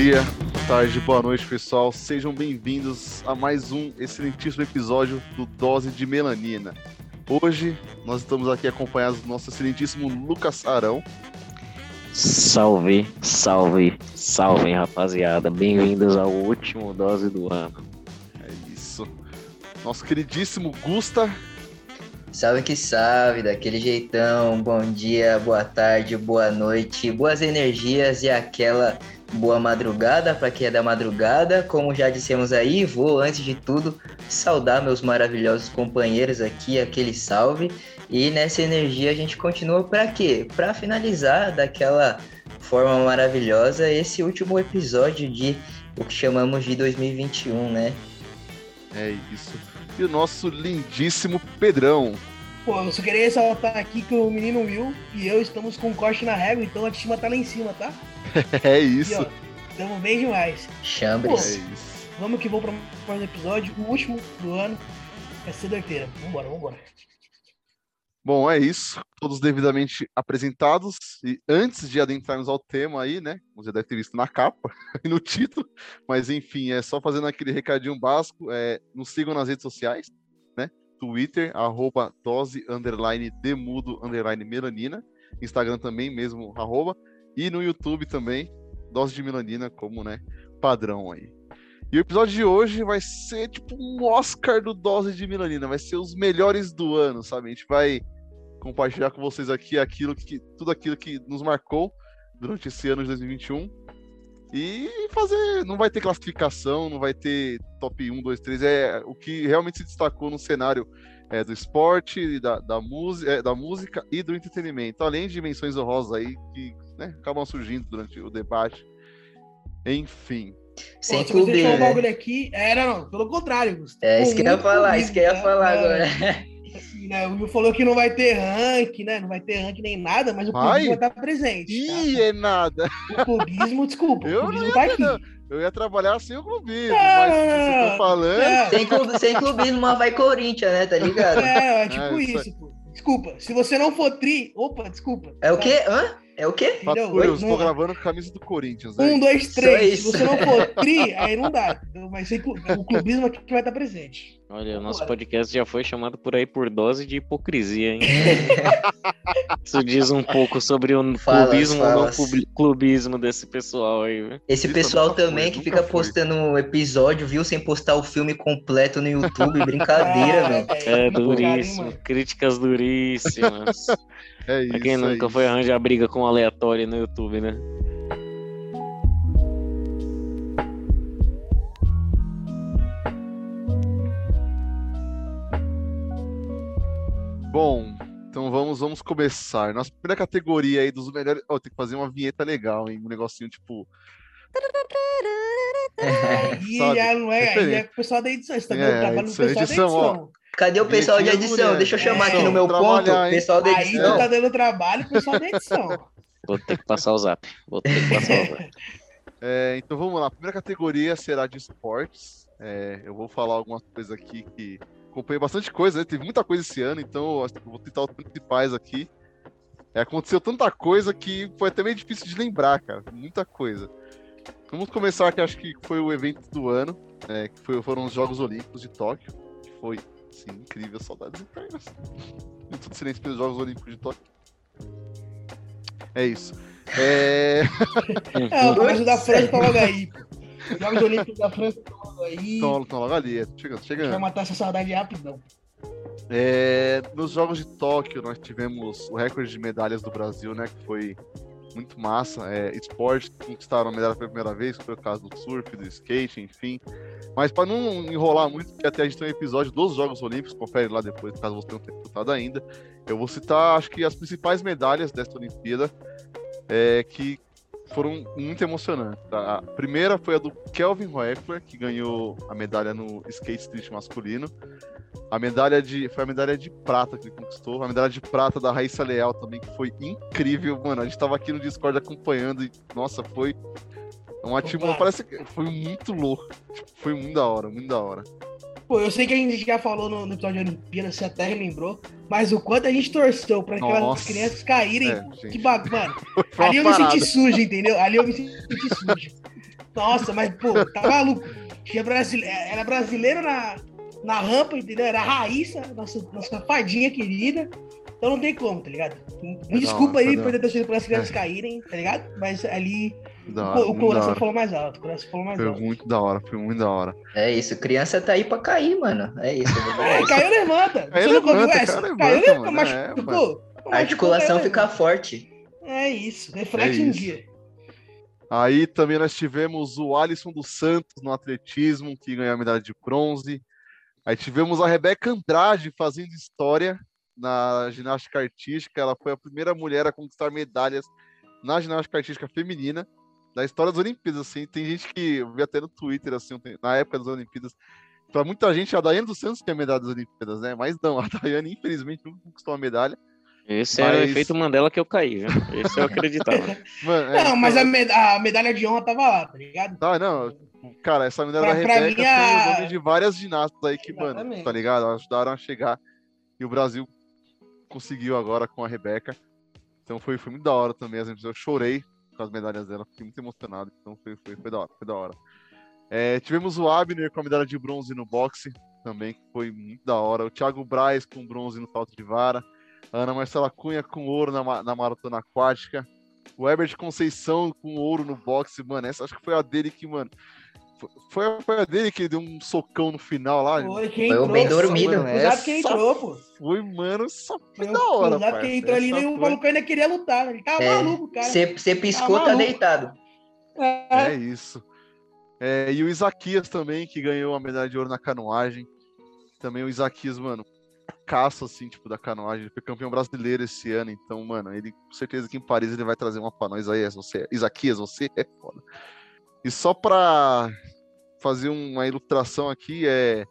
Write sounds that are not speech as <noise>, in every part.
Bom dia, boa tarde, boa noite, pessoal. Sejam bem-vindos a mais um excelentíssimo episódio do Dose de Melanina. Hoje nós estamos aqui acompanhados do nosso excelentíssimo Lucas Arão. Salve, salve, salve, rapaziada. Bem-vindos ao último Dose do ano. É isso. Nosso queridíssimo Gusta. Salve que salve, daquele jeitão. Bom dia, boa tarde, boa noite, boas energias e aquela boa madrugada para quem é da madrugada. Como já dissemos aí, vou antes de tudo saudar meus maravilhosos companheiros aqui, aquele salve. E nessa energia a gente continua para quê? Para finalizar daquela forma maravilhosa esse último episódio de o que chamamos de 2021, né? É isso. E o nosso lindíssimo Pedrão. Pô, eu só queria ressaltar aqui que o menino Will e eu estamos com um corte na régua, então a estima tá lá em cima, tá? <laughs> É isso. Tamo bem demais. Chambres. É isso. Vamos que vamos para mais um episódio, o último do ano. Vai ser doideira. Vambora, vambora. Bom, é isso. Todos devidamente apresentados. E antes de adentrarmos ao tema aí, né? Você já deve ter visto na capa <laughs> e no título. Mas enfim, é só fazendo aquele recadinho básico. É, nos sigam nas redes sociais? Twitter, arroba dose, underline, demudo, underline, melanina. Instagram também, mesmo, arroba. E no YouTube também, dose de melanina, como, né? Padrão aí. E o episódio de hoje vai ser tipo um Oscar do Dose de Melanina, vai ser os melhores do ano, sabe? A gente vai compartilhar com vocês aqui aquilo que tudo aquilo que nos marcou durante esse ano de 2021. E fazer, não vai ter classificação, não vai ter top 1, 2, 3, é o que realmente se destacou no cenário é, do esporte, da, da, música, é, da música e do entretenimento, além de menções honrosas aí que né, acabam surgindo durante o debate. Enfim, Sem Pô, clube, um né? bagulho aqui, era não, pelo contrário, Gustavo. É isso que eu ia falar, isso que eu ia falar É, agora. <laughs> assim, né, O Will falou que não vai ter rank, né? Não vai ter rank nem nada, mas o Vai? clubismo vai estar presente. Ih, é nada. Tá? O clubismo, desculpa, Eu o não clubismo ia tá ter, aqui. não. Eu ia trabalhar sem o clubismo, Não, mas não, você não, tá falando. É, Sem, clube, sem clubismo, mas vai Corinthians, né? Tá ligado? é, é tipo É, isso pô. Desculpa, se você não for tri, opa, desculpa. É o quê? Hã? É o quê? Fato Entendeu? curioso, Não- estou gravando com a camisa do Corinthians. Um, né? dois, Só três. Se isso. você não for tri, aí não dá. Mas o clubismo aqui que vai estar presente. Olha, o nosso podcast já foi chamado por aí por dose de hipocrisia, hein? <laughs> Isso diz um pouco sobre o Falas, clubismo ou não falas. clubi- clubismo desse pessoal aí? Esse Isso pessoal nunca foi, também que fica foi. postando episódio, viu? Sem postar o filme completo no YouTube. <laughs> Brincadeira, velho. É hein, duríssimo, críticas duríssimas. <laughs> É isso. pra quem é nunca isso. foi arranjar briga com um aleatório no YouTube, né? Bom, então vamos, vamos começar. Nossa primeira categoria aí dos melhores. Oh, tem que fazer uma vinheta legal, hein? Um negocinho tipo. Aí <laughs> Sabe? já não é, aí Diferente. é o pessoal da edição. Você tá É, trabalho edição, pessoal edição, da ó. edição. Cadê o pessoal de edição? mulher. Deixa eu chamar aqui no meu ponto. hein? Pessoal da Aí edição. tu tá dando trabalho pessoal da edição. Vou ter que passar o zap. Vou ter que passar o zap. <laughs> É, então vamos lá. A primeira categoria será de esportes. É, eu vou falar algumas coisas aqui que acompanhei bastante coisa, né? Teve muita coisa esse ano, então eu vou tentar os principais aqui. É, aconteceu tanta coisa que foi até meio difícil de lembrar, cara. Muita coisa. Vamos começar que acho que foi o evento do ano, é, que foi- foram os Jogos Olímpicos de Tóquio, que foi, sim, incrível, saudades eternas. Muito tudo silêncio pelos Jogos Olímpicos de Tóquio. É isso. É... <laughs> É, o da França tá logo aí. Os Jogos Olímpicos da França estão logo aí. Então logo ali, chegando, chegando. Vai matar essa saudade rapidão. É, nos Jogos de Tóquio, nós tivemos o recorde de medalhas do Brasil, né? Que foi muito massa. É, esportes conquistaram a medalha pela primeira vez, que foi o caso do surf, do skate, enfim. Mas para não enrolar muito, porque até a gente tem um episódio dos Jogos Olímpicos, confere lá depois, caso você não tenha escutado ainda. Eu vou citar, acho que as principais medalhas desta Olimpíada, é, que foram muito emocionantes. tá? A primeira foi a do Kelvin Hoeffler, que ganhou a medalha no skate street masculino. A medalha de. Foi a medalha de prata que ele conquistou. A medalha de prata da Raíssa Leal também, que foi incrível, mano. A gente tava aqui no Discord acompanhando e, nossa, foi uma atmosfera. Parece que foi muito louco. Tipo, foi muito da hora, muito da hora. Pô, eu sei que a gente já falou no, no episódio de Olimpíada, você até lembrou, mas o quanto a gente torceu pra aquelas Nossa. crianças caírem. É, que bagulho, <laughs> mano. Ali eu me senti sujo, entendeu? Ali eu me senti sujo. Nossa, mas, pô, tá maluco. Tinha brasile... Era brasileira na, na rampa, entendeu? Era a Raíssa, nossa, nossa fadinha querida. Então não tem como, tá ligado? Me desculpa aí por ter torcido para as crianças caírem, tá ligado? Mas ali hora, o, coração falou mais alto. O coração falou mais foi alto. muito da hora, foi muito da hora. É isso, criança tá aí pra cair, mano. É isso. É, caiu, levanta. Caiu, Você levanta, essa? Caiu, levanta, mas, é, pô, a articulação fica forte. É isso, reflete é um dia. Aí também nós tivemos o Alisson dos Santos no atletismo, que ganhou a medalha de bronze. Aí tivemos a Rebeca Andrade fazendo história na ginástica artística. Ela foi a primeira mulher a conquistar medalhas na ginástica artística feminina da história das Olimpíadas. Assim, tem gente que eu vi até no Twitter assim, na época das Olimpíadas. Para muita gente, a Daiane dos Santos tem a medalha das Olimpíadas, né? Mas não, a <laughs> Daiane, infelizmente, nunca conquistou a medalha. Esse mas... é o efeito Mandela que eu caí, viu? Esse eu acreditava. <laughs> Mano, é, não, mas a, med a, medalha de honra tava lá, tá ligado? Ah, não. Cara, essa medalha pra, da Rebeca a... foi o nome de várias ginastas aí que, Exatamente. mano, tá ligado? Ajudaram a chegar. E o Brasil conseguiu agora com a Rebeca. Então foi, foi muito da hora também. Eu chorei com as medalhas dela, fiquei muito emocionado. Então foi, foi, foi da hora, foi da hora. É, tivemos o Abner com a medalha de bronze no boxe, também, que foi muito da hora. O Thiago Braz com bronze no salto de vara. A Ana Marcela Cunha com ouro na, na maratona aquática. O Herbert Conceição com ouro no boxe, mano. Essa acho que foi a dele que, mano. Foi, a dele que deu um socão no final lá. Foi, quem foi entrou, bem dormido. Mano, essa quem entrou, pô. Foi, mano, só foi da hora. Exato, quem entrou ali o maluco ainda queria lutar. Ele tava é, maluco, cara. Você piscou, tá, tá deitado. É, é isso. É, e o Isaquias também, que ganhou a medalha de ouro na canoagem. Também o Isaquias, mano, caça, assim, tipo, da canoagem. Ele foi campeão brasileiro esse ano, então, mano, ele com certeza que em Paris ele vai trazer uma pra nós aí. É, você, Isaquias, você é foda. E só pra fazer uma ilustração aqui, é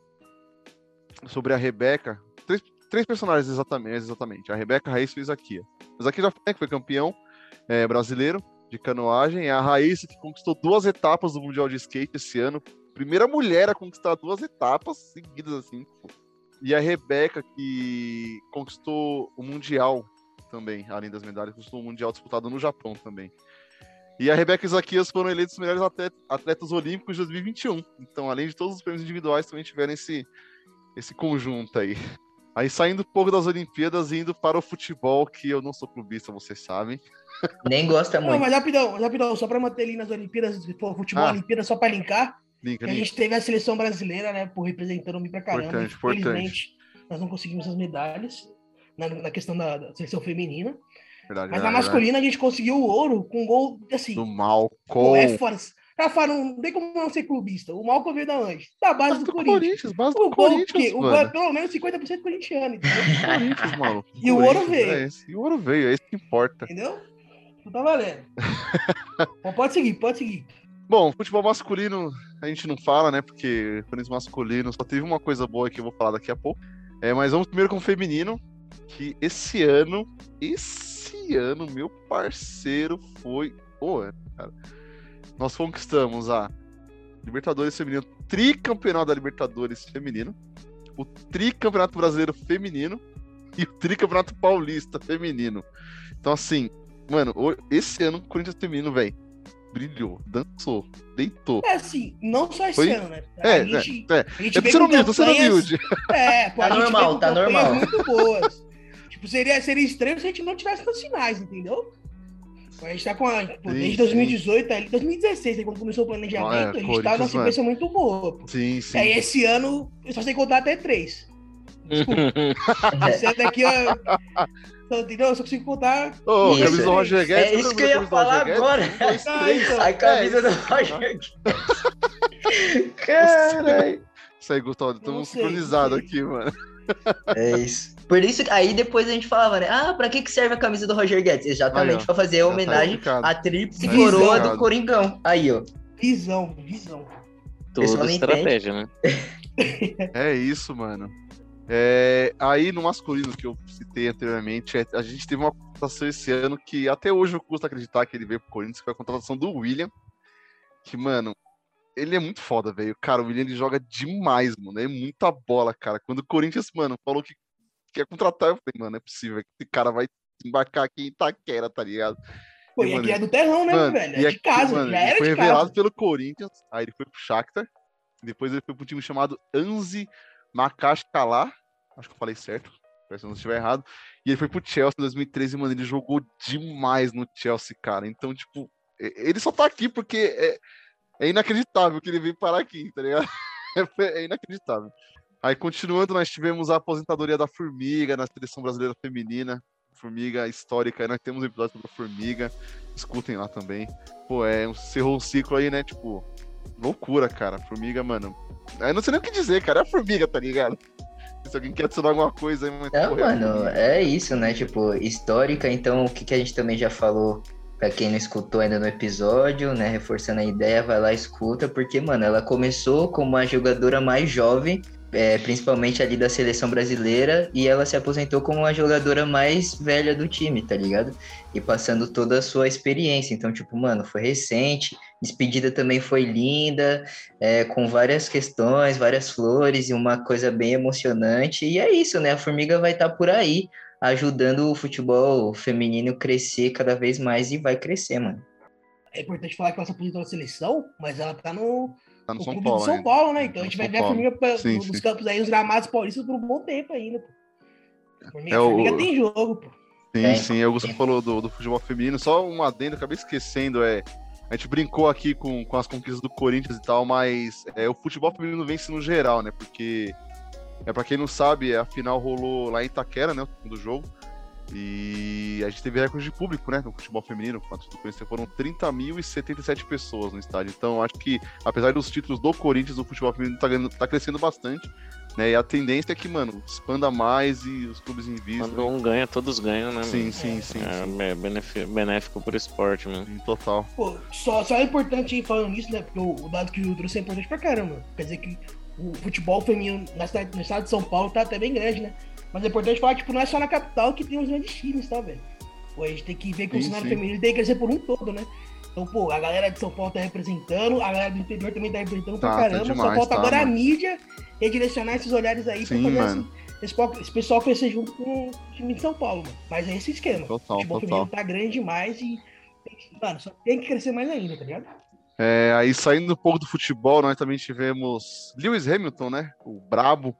sobre a Rebeca. Três, três personagens exatamente, exatamente. A Rebeca, a Raíssa e o Isaquias. O Isaquias já foi, né, que foi campeão é, brasileiro de canoagem. É a Raíssa que conquistou duas etapas do Mundial de Skate esse ano. Primeira mulher a conquistar duas etapas seguidas, assim. E a Rebeca, que conquistou o Mundial também, além das medalhas, conquistou o Mundial disputado no Japão também. E a Rebeca e Zaquias foram eleitos os melhores atletas olímpicos de 2021. Então, além de todos os prêmios individuais, também tiveram esse, esse conjunto aí. Aí saindo um pouco das Olimpíadas e indo para o futebol, que eu não sou clubista, vocês sabem. Nem gosta muito. Não, mas rapidão, rapidão, só para manter ali nas Olimpíadas, futebol ah. Olimpíadas, só para linkar. Linka, a gente teve a seleção brasileira, né, por representando bem pra caramba. Importante, Infelizmente, importante. nós não conseguimos as medalhas na, na questão da, da, seleção feminina. Verdade, Mas na masculina a gente conseguiu o ouro com um gol assim. Do Malcom. É fora. Rafa, não tem como não ser clubista. O Malcom veio da onde? Da base do, do, Corinthians. Base do o Corinthians, o, o, pelo menos 50% corintiano, <laughs> entendeu? Corinthians, maluco. E o ouro veio. É. E o ouro veio, é isso que importa. Entendeu? Não tá valendo. <laughs> Bom, pode seguir, pode seguir. Bom, futebol masculino a gente não fala, né? Porque Corinthians masculino só teve uma coisa boa que eu vou falar daqui a pouco. É, mas vamos primeiro com o feminino, que esse ano, esse ano, meu parceiro foi o ano, cara. Nós conquistamos a Libertadores Feminino, tricampeonato da Libertadores Feminino, o tricampeonato brasileiro feminino e o tricampeonato paulista feminino. Então, assim, mano, esse ano o Corinthians feminino, velho brilhou, dançou, deitou. É assim, não só esse Foi... ano, né? A é, gente, é, é. A gente é sendo humilde, sendo humilde. É, pô, tá normal, tá normal. muito boas. Tipo, seria, seria estranho se a gente não tivesse nos finais, entendeu? A gente tá com a, pô, desde 2018, ali, 2016, aí, quando começou o planejamento, ah, é, a gente tá numa sequência muito boa. Pô. Sim, sim. Aí esse ano, eu só sei contar até três. Desculpa. <laughs> esse ano daqui, ó, entendeu? Eu só consigo contar. Ô, oh, camisa do Roger Guedes. É <laughs> isso que eu ia falar agora. Dois, três, a camisa é, do Roger Guedes. Caralho. Isso aí, Gustavo, estamos sincronizados aqui, mano. É isso. Por isso, aí depois a gente falava, né? Ah, pra que, que serve a camisa do Roger Guedes? Exatamente, aí, pra fazer a tá homenagem tá à tríplice tá coroa do Coringão. Aí, ó. Visão, visão. Toda estratégia, né? é isso, mano. É, aí no masculino que eu citei anteriormente, é, a gente teve uma contratação esse ano que até hoje eu custa acreditar que ele veio pro Corinthians, que foi a contratação do William. Que, mano, ele é muito foda, velho. Cara, o William ele joga demais, mano. É muita bola, cara. Quando o Corinthians, mano, falou que quer contratar, eu falei, mano, é possível que esse cara vai embarcar aqui em Itaquera, tá ligado? Pô, e, aqui é do terrão, né, mano, velho? É de aqui, casa, mano, já era foi de revelado casa. pelo Corinthians, aí ele foi pro Shakhtar, depois ele foi pro time chamado Anzi Makashkala, acho que eu falei certo, se não estiver errado, e ele foi pro Chelsea em 2013, mano, ele jogou demais no Chelsea, cara, então, tipo, ele só tá aqui porque é, é inacreditável que ele veio parar aqui, tá ligado? <laughs> É, é inacreditável. Aí, continuando, nós tivemos a aposentadoria da Formiga na seleção brasileira feminina, Formiga histórica, nós temos um episódio sobre a Formiga, escutem lá também. Pô, é, encerrou um ciclo aí, né, tipo, loucura, cara, Formiga, mano, eu não sei nem o que dizer, cara, é a Formiga, tá ligado? Se alguém quer adicionar alguma coisa aí, mas, Não, mano, é isso, né, tipo, histórica, então o que, que a gente também já falou Pra quem não escutou ainda no episódio, né, reforçando a ideia, vai lá escuta, porque, mano, ela começou como a jogadora mais jovem, é, principalmente ali da seleção brasileira, e ela se aposentou como a jogadora mais velha do time, tá ligado? E passando toda a sua experiência. Então, tipo, mano, foi recente, despedida também foi linda, é, com várias questões, várias flores e uma coisa bem emocionante. E é isso, né? A Formiga vai estar tá por aí ajudando o futebol feminino crescer cada vez mais e vai crescer, mano. É importante falar que ela se aposentou na seleção, mas ela tá no, tá no, São Clube Paulo, São Paulo, né? Então tá a gente vai São ver Paulo. a Formiga sim, nos sim. campos aí, os gramados paulistas por um bom tempo ainda, pô. A Formiga, é o... Formiga tem jogo, pô. Sim, é, sim, o Gustavo falou do, do futebol feminino. Só um adendo, acabei esquecendo, é. A gente brincou aqui com, com as conquistas do Corinthians e tal, mas é, o futebol feminino vence no geral, né? Porque, é, para quem não sabe, a final rolou lá em Itaquera, né? Do jogo. E a gente teve recorde de público, né, no futebol feminino. Quanto conhecer, foram 30.077 pessoas no estádio. Então, acho que, apesar dos títulos do Corinthians, o futebol feminino tá, tá crescendo bastante. Né, e a tendência é que, mano, expanda mais e os clubes invistam. Quando um ganha, todos ganham, né? Sim, sim, sim. É, sim. é benéfico, benéfico pro esporte, mano. Sim, total. Pô, só, só é importante ir falando nisso, né? Porque o, dado que o trouxe é importante pra caramba. Quer dizer que o futebol feminino na cidade, no estado de São Paulo tá até bem grande, né? Mas é importante falar que tipo, não é só na capital que tem os grandes times, tá, velho? Pô, a gente tem que ver que sim, o cenário feminino tem que crescer por um todo, né? Então, pô, a galera de São Paulo tá representando, a galera do interior também tá representando tá, pra caramba. Tá demais, só falta tá, agora mano. a mídia redirecionar esses olhares aí sim, pra fazer esse, esse, esse, pessoal crescer junto com o time de São Paulo, mano. Mas é esse esquema. Total, o futebol total. feminino tá grande demais e, mano, só tem que crescer mais ainda, tá ligado? É, aí saindo um pouco do futebol, nós também tivemos Lewis Hamilton, né? O brabo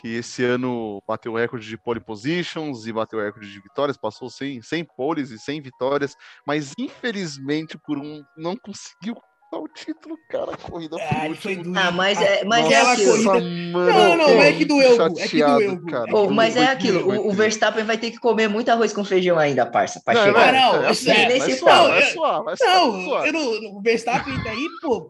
que esse ano bateu o recorde de pole positions e bateu o recorde de vitórias, passou sem, sem poles e sem vitórias, mas infelizmente por um não conseguiu o título, cara, a corrida ah, foi último. Ah, mas é, mas é Nossa, é aquilo. Corrida... Mano, não, não, é que doeu, é que doeu. Cara. Oh, mas é aquilo, o, o, Verstappen vai ter que comer muito arroz com feijão ainda, parça, pra não, chegar. Não, não, é, assim, é, nesse não, vai suar, vai suar, não, vai não, o Verstappen tá aí, pô,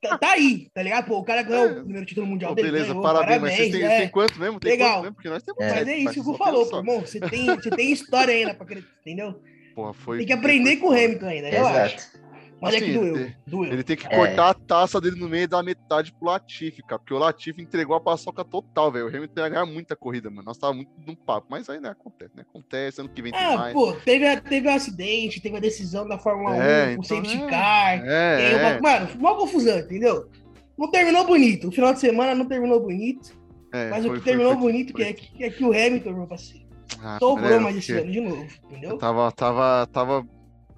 tá, tá, aí, tá ligado? Pô, o cara ganhou é. o primeiro título mundial dele. Beleza, ganhou, parabéns, parabéns, mas vocês têm, é. tem quanto mesmo? Tem Legal. Quanto mesmo? Porque nós temos é. Mas é isso que o Gu falou, pô, irmão, você tem, você tem história ainda pra querer, entendeu? Porra, foi, tem que aprender com o Hamilton ainda, eu Exato. Mas assim, é que assim, doeu, doeu. Ele tem que cortar é. a taça dele no meio da metade pro Latifi, cara. Porque o Latifi entregou a paçoca total, velho. O Hamilton ia ganhar muita corrida, mano. Nós tava muito no papo. Mas aí, né, acontece, né? Acontece, ano que vem tem ah, mais. pô, teve, teve um acidente, teve a decisão da Fórmula é, 1, o então, safety é, car. É, é. Uma, mano, uma confusão, entendeu? Não terminou bonito. O final de semana não terminou bonito. É, mas foi, o que terminou foi, bonito foi, é, que, é que o Hamilton, meu parceiro, ah, sobrou mais esse ano de novo, entendeu? tava, tava, tava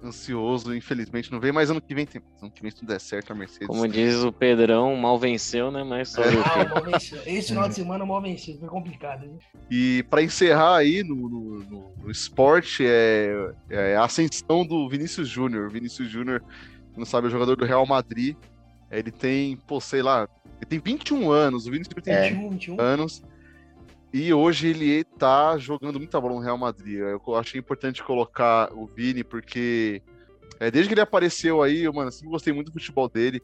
ansioso, infelizmente não veio, mas ano que vem tem. Ano que vem se tudo der certo, a Mercedes. Como diz o Pedrão, mal venceu, né? Mas só. É. Ah, mal venceu. Esse final de semana mal venceu, foi complicado. E para encerrar aí no, no, no, no esporte, é, é, a ascensão do Vinícius Júnior. Vinícius Júnior, não sabe, é o jogador do Real Madrid. Ele tem, pô, sei lá, ele tem 21 anos. O Vinícius tem é. 21 anos. E hoje ele tá jogando muita bola no Real Madrid. Eu achei importante colocar o Vini, porque é, desde que ele apareceu aí, eu, mano, sempre gostei muito do futebol dele.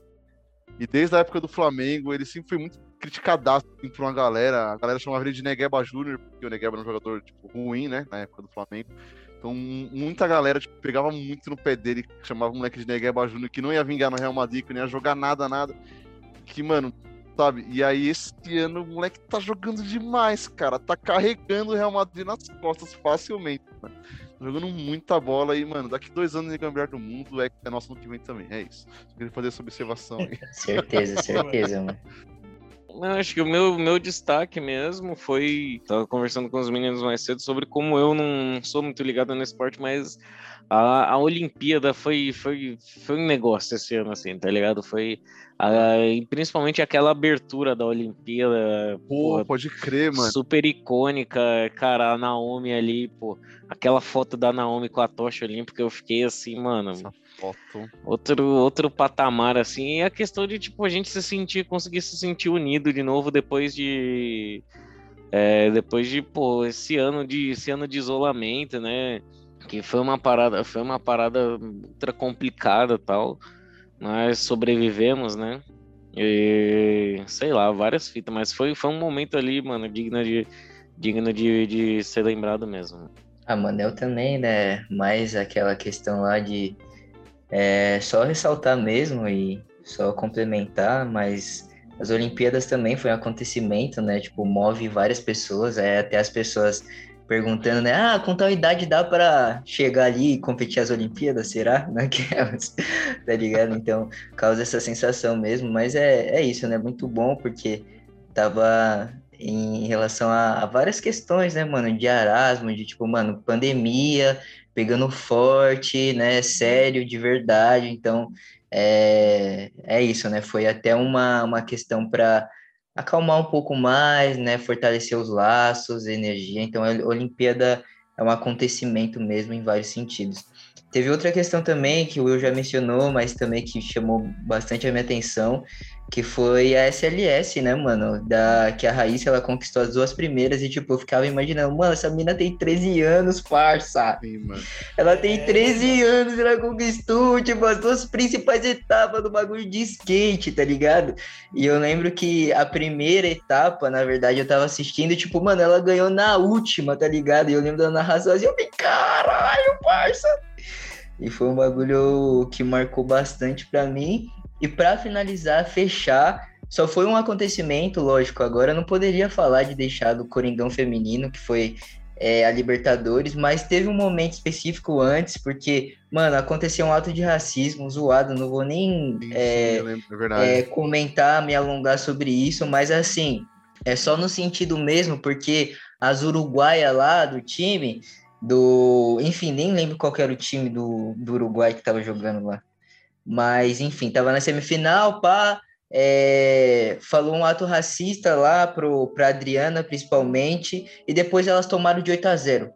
E desde a época do Flamengo, ele sempre foi muito criticadaço assim, por uma galera. A galera chamava ele de Negueba Júnior, porque o Negueba era um jogador tipo, ruim, né? Na época do Flamengo. Então, muita galera tipo, pegava muito no pé dele, chamava o moleque de Negueba Júnior, que não ia vingar no Real Madrid, que não ia jogar nada, nada. Que, mano, sabe? E aí esse ano o moleque tá jogando demais, cara. Tá carregando o Real Madrid nas costas facilmente, mano. Tá jogando muita bola aí, mano. Daqui dois anos de campeão do mundo é, é nosso no que vem também. É isso. Só queria fazer essa observação aí. <laughs> certeza, certeza, mano. Não, acho que o meu, meu destaque mesmo foi. Tava conversando com os meninos mais cedo sobre como eu não sou muito ligado no esporte, mas a, a Olimpíada foi, foi, foi um negócio esse ano, assim, tá ligado? Foi. A, principalmente aquela abertura da Olimpíada. Pô, pô, pode crer, mano. Super icônica, cara, a Naomi ali, pô. Aquela foto da Naomi com a tocha olímpica, eu fiquei assim, mano. Essa foto. Outro, outro patamar, assim. E a questão de, tipo, a gente se sentir, conseguir se sentir unido de novo depois de. É, depois de, pô, esse ano de, esse ano de isolamento, né? Que foi uma parada, foi uma parada ultra complicada tal. Nós sobrevivemos, né? E sei lá, várias fitas, mas foi, foi um momento ali, mano, digno de, digno de, de ser lembrado mesmo. Ah, mano, eu também, né? Mais aquela questão lá de é, só ressaltar mesmo e só complementar, mas as Olimpíadas também foi um acontecimento, né? Tipo, move várias pessoas, é, até as pessoas perguntando, né? Ah, com tal idade dá para chegar ali e competir as Olimpíadas, será? <laughs> Naquelas, tá ligado? Então, causa essa sensação mesmo, mas é, é isso, né? Muito bom, porque tava em relação a, a várias questões, né, mano? De Erasmo, de tipo, mano, pandemia, pegando forte, né? Sério, de verdade. Então, é, é isso, né? Foi até uma, uma questão para acalmar um pouco mais, né? Fortalecer os laços, energia. Então, a Olimpíada é um acontecimento mesmo em vários sentidos. Teve outra questão também que o Will já mencionou, mas também que chamou bastante a minha atenção, que foi a SLS, né, mano? Da, que a Raíssa, ela conquistou as duas primeiras e, tipo, eu ficava imaginando, mano, essa mina tem 13 anos, parça. Sim. Ela tem 13 é. anos e ela conquistou, tipo, as duas principais etapas do bagulho de skate, tá ligado? E eu lembro que a primeira etapa, na verdade, eu tava assistindo, tipo, mano, ela ganhou na última, tá ligado? E eu lembro da narração assim, eu falei, caralho, parça! E foi um bagulho que marcou bastante para mim. E para finalizar, fechar, só foi um acontecimento, lógico. Agora eu não poderia falar de deixar do Coringão Feminino, que foi é, a Libertadores, mas teve um momento específico antes, porque, mano, aconteceu um ato de racismo zoado, não vou nem sim, é, sim, é, é comentar, me alongar sobre isso, mas assim, é só no sentido mesmo, porque as uruguaias lá do time, do. Enfim, nem lembro qual era o time do, do Uruguai que tava jogando lá. Mas, enfim, tava na semifinal, pá. É, falou um ato racista lá pro, pra Adriana, principalmente, e depois elas tomaram de 8 a 0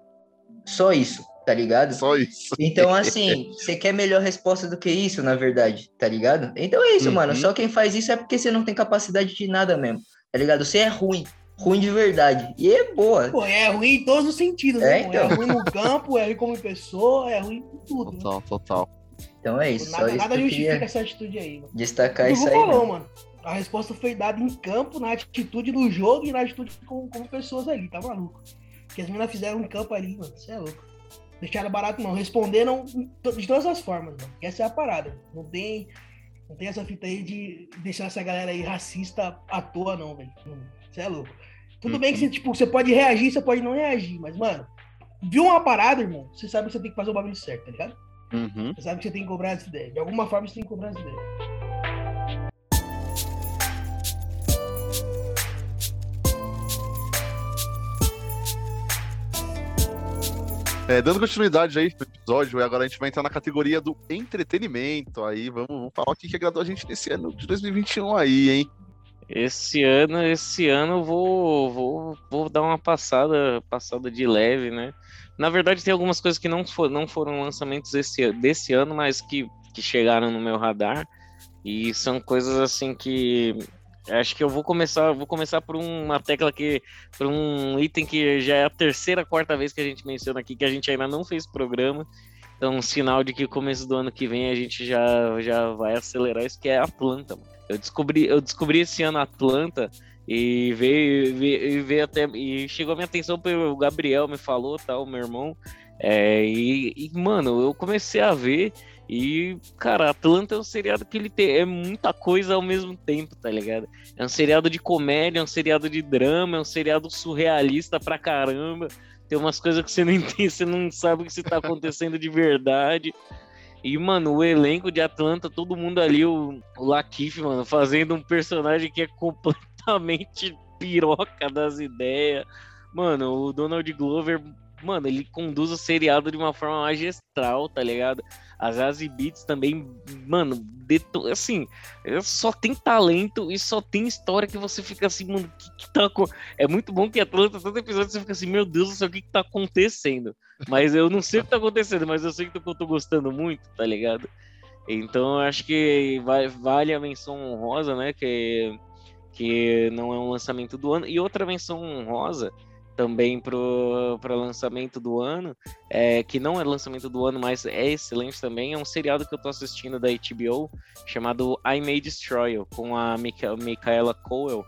Só isso, tá ligado? Só isso. Então, assim, você quer melhor resposta do que isso, na verdade, tá ligado? Então é isso, uhum. mano. Só quem faz isso é porque você não tem capacidade de nada mesmo, tá ligado? Você é ruim ruim de verdade. E é boa. Pô, é ruim em todos os sentidos, é, né? Então. É ruim no campo, é ruim como pessoa, é ruim em tudo. Né? Total, né? total. Então é isso. Nada, nada justifica essa atitude aí, mano. Destacar isso aí. falou, mano. A resposta foi dada em campo, na atitude do jogo e na atitude como, como pessoas ali, tá maluco? Que as meninas fizeram em campo ali, mano. Você é louco. Deixaram barato, não. Responderam de todas as formas, mano. Essa é a parada. Não tem, não tem essa fita aí de deixar essa galera aí racista à toa, não, velho. Você é louco. Tudo bem que você, tipo, você pode reagir, você pode não reagir, mas, mano, viu uma parada, irmão, você sabe que você tem que fazer o bagulho certo, tá ligado? Uhum. Você sabe que você tem que cobrar essa ideia. De alguma forma você tem que cobrar essa ideia. É, dando continuidade aí pro episódio, agora a gente vai entrar na categoria do entretenimento. Aí vamos, vamos falar o que, que agradou a gente nesse ano de 2021 aí, hein? Esse ano, esse ano eu vou, vou, vou dar uma passada, passada de leve, né? Na verdade, tem algumas coisas que não, for, não foram lançamentos esse, desse ano, mas que, que chegaram no meu radar. E são coisas assim que acho que eu vou começar, vou começar por uma tecla que, por um item que já é a terceira, quarta vez que a gente menciona aqui, que a gente ainda não fez programa. Então, um sinal de que começo do ano que vem a gente já, já vai acelerar isso, que é a planta. Mano. Eu descobri, eu descobri esse ano Atlanta e veio, veio, veio até. E chegou a minha atenção pelo Gabriel, me falou, tal, meu irmão. É, e, e, mano, eu comecei a ver. E, cara, Atlanta é um seriado que ele tem. É muita coisa ao mesmo tempo, tá ligado? É um seriado de comédia, é um seriado de drama, é um seriado surrealista pra caramba. Tem umas coisas que você não <laughs> entende, você não sabe o que está acontecendo de verdade. E, mano, o elenco de Atlanta, todo mundo ali, o, o mano, fazendo um personagem que é completamente <laughs> piroca das ideias. Mano, o Donald Glover mano, ele conduz o seriado de uma forma magistral, tá ligado? As Azi Beats também, mano, deto... assim, só tem talento e só tem história que você fica assim, mano, que, que tá. É muito bom que Atlanta, todo episódio você fica assim, meu Deus do céu, o que, que tá acontecendo? Mas eu não sei o que tá acontecendo, mas eu sei que eu tô gostando muito, tá ligado? Então acho que vale a menção honrosa, né? Que, que não é um lançamento do ano. E outra menção honrosa também para o lançamento do ano, é, que não é lançamento do ano, mas é excelente também, é um seriado que eu estou assistindo da HBO, chamado I May Destroy You, com a Mica Micaela Coel.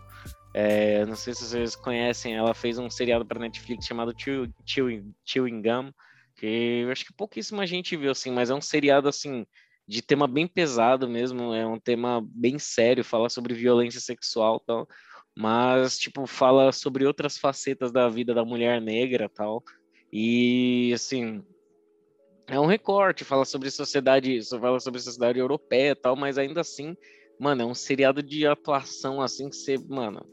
É, não sei se vocês conhecem, ela fez um seriado para Netflix chamado Chewing, Chewing Gum, que eu acho que pouquíssima gente viu, assim, mas é um seriado, assim, de tema bem pesado mesmo, é um tema bem sério, fala sobre violência sexual e tal, mas tipo fala sobre outras facetas da vida da mulher negra tal e assim é um recorte fala sobre sociedade fala sobre sociedade europeia tal mas ainda assim mano é um seriado de atuação assim que você mano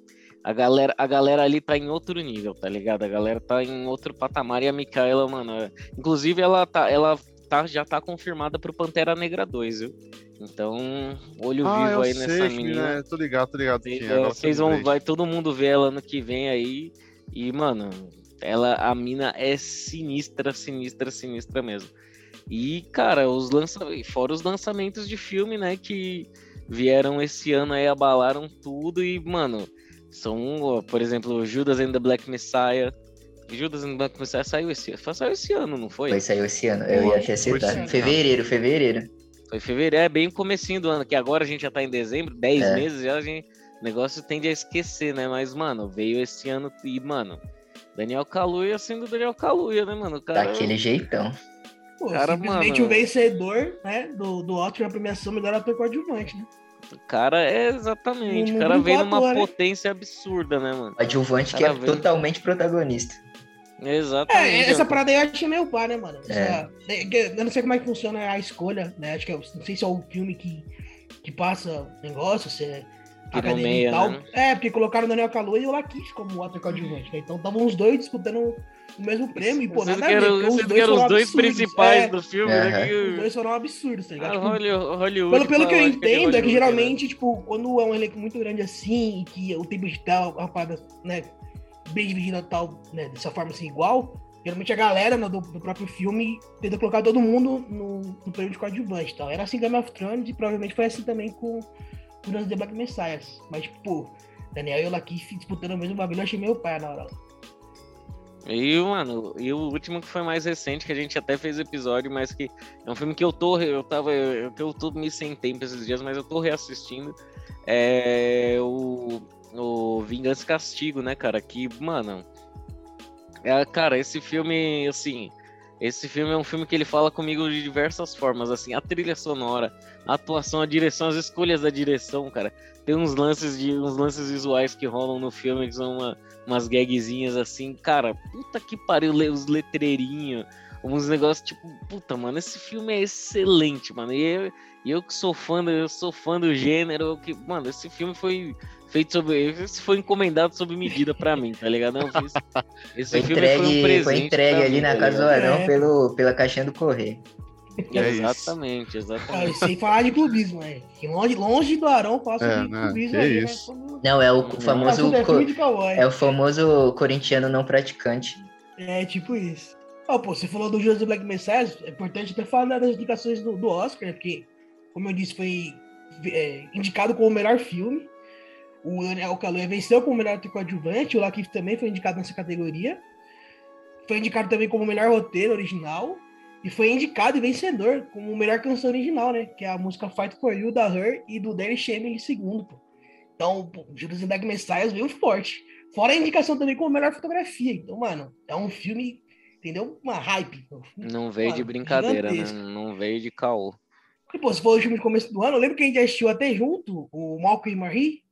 a galera, a galera ali tá em outro nível, tá ligado? A galera tá em outro patamar e a Micaela, mano, é... inclusive ela tá, ela tá, já tá confirmada pro Pantera Negra 2, viu? Então, olho ah, vivo aí sei, nessa menina. Né? Tô ligado, tô ligado. Vocês, sim, vocês vão, vai todo mundo ver ela ano que vem aí. E, mano, ela, a mina é sinistra, sinistra, sinistra mesmo. E, cara, os lança... fora os lançamentos de filme, né, que vieram esse ano aí, abalaram tudo e, mano, são, por exemplo, Judas and the Black Messiah. Judas and the Black Messiah saiu esse, saiu esse ano, não foi? Foi, saiu esse ano, eu ia até citar. Fevereiro, fevereiro. Foi fevereiro, é bem comecinho do ano, que agora a gente já tá em dezembro, 10 é. meses já a gente. O negócio tende a esquecer, né? Mas, mano, veio esse ano e, mano, Daniel Kaluuya sendo Daniel Kaluuya, né, mano? Cara, Daquele jeitão. Pô, cara, simplesmente mano, o vencedor, né, do, do Oscar na premiação melhor ator coadjuvante, né? O cara é exatamente, o cara veio numa né? potência absurda, né, mano? Adjuvante que é veio... totalmente protagonista. Exatamente. É, essa parada aí eu achei meio pá, né, mano? É. eu não sei como é que funciona a escolha, né? Acho que é, não sei se é o filme que, que passa negócio, se é academia e tal. Né? É, porque colocaram o Daniel Kaluuya e o Lakif como ator coadjuvante, né? Então estavam os dois disputando o mesmo prêmio e, pô, vocês nada ver, os dois, eram os dois principais é, do filme, é, né? Os dois foram absurdos, tá ligado? Ah, tipo, Hollywood, pelo, pelo que eu entendo, é que geralmente, né? tipo, quando é um elenco muito grande assim, e que o tempo de tal, a parada, né, bem dividida tal, né, dessa forma assim, igual, Geralmente a galera no, do, do, próprio filme tenta colocar todo mundo no, no período de coadjuvante tal. Era assim Game of Thrones e provavelmente foi assim também com o The Black Messiahs. Mas, pô, Daniel e o Lakif disputando o mesmo bagulho, eu achei meio pai na hora. E, mano, e o último que foi mais recente, que a gente até fez episódio, mas que é um filme que eu tô, eu tava, eu, eu tô me sem tempo esses dias, mas eu tô reassistindo, é o, o Vingança e Castigo, né, cara, que, mano, é, cara, esse filme, assim, esse filme é um filme que ele fala comigo de diversas formas, assim, a trilha sonora, a atuação, a direção, as escolhas da direção, cara. Tem uns lances de uns lances visuais que rolam no filme que são uma, umas gagzinhas assim, cara, puta que pariu, os letreirinhos, uns negócios tipo, puta, mano, esse filme é excelente, mano. E eu, eu que sou fã, eu sou fã do gênero, que, mano, esse filme foi feito sobre. Esse foi encomendado sob medida pra mim, tá ligado? Não, esse foi filme entregue, foi um presente. Foi entregue ali mim, na tá casa do Arão é. pelo, pela caixinha do correio. É exatamente, exatamente. Ah, sem falar de clubismo, é. Longe, longe do Arão, faço é, de né? clubismo aí, né? Não, é o famoso. É, é o famoso corintiano não praticante. É, tipo isso. Oh, pô, você falou do José Black Messiah, é importante até falar das indicações do, do Oscar, né? Porque, como eu disse, foi é, indicado como o melhor filme. O Daniel Kaluuya venceu como melhor coadjuvante, o Lakif também foi indicado nessa categoria. Foi indicado também como melhor roteiro original. E foi indicado e vencedor como melhor canção original, né? Que é a música Fight For You, da Her e do Danny Shaming segundo, pô. Então, pô, Judas and Black Messiah veio forte. Fora a indicação também como melhor fotografia. Então, mano, é um filme, entendeu? Uma hype. Um filme, não veio mano, de brincadeira, né? Não veio de caô. E, pô, se for o filme de começo do ano, eu lembro que a gente assistiu até junto o Malcolm e Marie.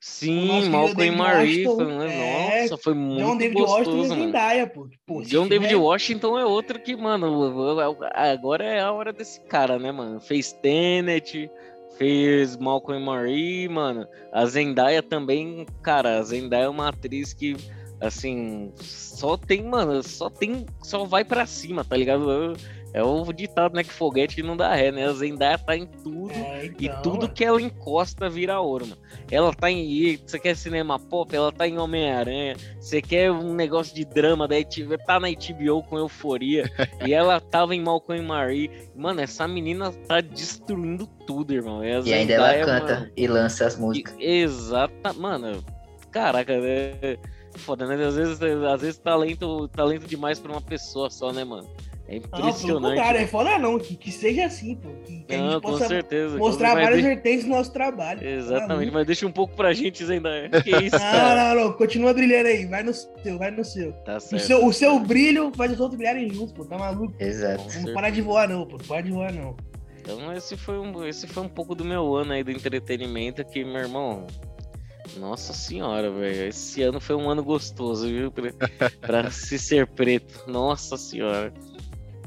Sim, Malcolm e Marie, né? Nossa, foi muito John David gostoso, Washington mano. Zendaya, pô. pô John David é... Washington é outro que, mano, agora é a hora desse cara, né, mano? Fez Tenet, fez Malcolm e Marie, mano. A Zendaya também, cara, a Zendaya é uma atriz que assim, só tem, mano, só tem, só vai para cima, tá ligado? É o ditado, né? Que foguete não dá ré, né? A Zendaya tá em tudo. É, então, e tudo que ela encosta vira ouro, mano. Ela tá em. Você quer cinema pop? Ela tá em Homem-Aranha. Você quer um negócio de drama da HBO? Tá na HBO com euforia. <laughs> e ela tava em Malcolm Marie. Mano, essa menina tá destruindo tudo, irmão. E, e ainda ela canta mano, e lança as músicas. E, exata, mano. Caraca, é foda, né? Às vezes, às vezes talento, talento demais pra uma pessoa só, né, mano? É impressionante. Não, é foda não, que, que seja assim, pô. Que, que não, a gente possa certeza. mostrar várias deixa... vertentes do nosso trabalho. Exatamente, mas deixa um pouco pra gente ainda. Que isso, não, cara? Não, não, continua brilhando aí, vai no seu, vai no seu. Tá certo. O seu, o seu brilho faz os outros brilharem juntos, pô, tá maluco? Exato. Não para de voar não, pô, não para de voar não. Então esse foi, um, esse foi um pouco do meu ano aí do entretenimento aqui, meu irmão. Nossa senhora, velho. Esse ano foi um ano gostoso, viu? Pra, pra <laughs> se ser preto. Nossa senhora.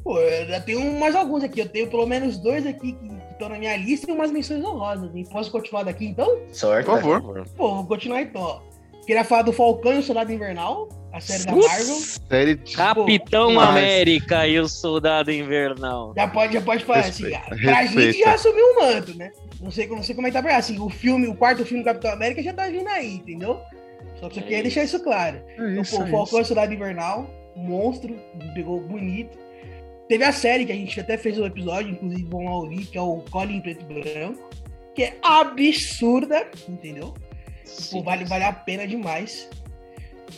Pô, eu tenho mais alguns aqui. Eu tenho pelo menos dois aqui que estão na minha lista e umas menções honrosas. Posso continuar daqui então? Sorte, por favor. Pô, vou continuar então. Queria falar do Falcão e o Soldado Invernal, a série da Marvel. Série de... Capitão Pô, América mas... e o Soldado Invernal. Já pode, já pode falar assim. Pra gente já assumiu o manto, né? Não sei, não sei como é que tá pra assim. O filme, o quarto filme do Capitão América já tá vindo aí, entendeu? Só que eu queria deixar isso claro. É então, pô, o Falcão e o Soldado Invernal, monstro, pegou bonito. Teve a série que a gente até fez um episódio, inclusive vão lá ouvir, que é o Colin Preto e Branco, que é absurda, entendeu? Sim, Pô, vale, vale a pena demais.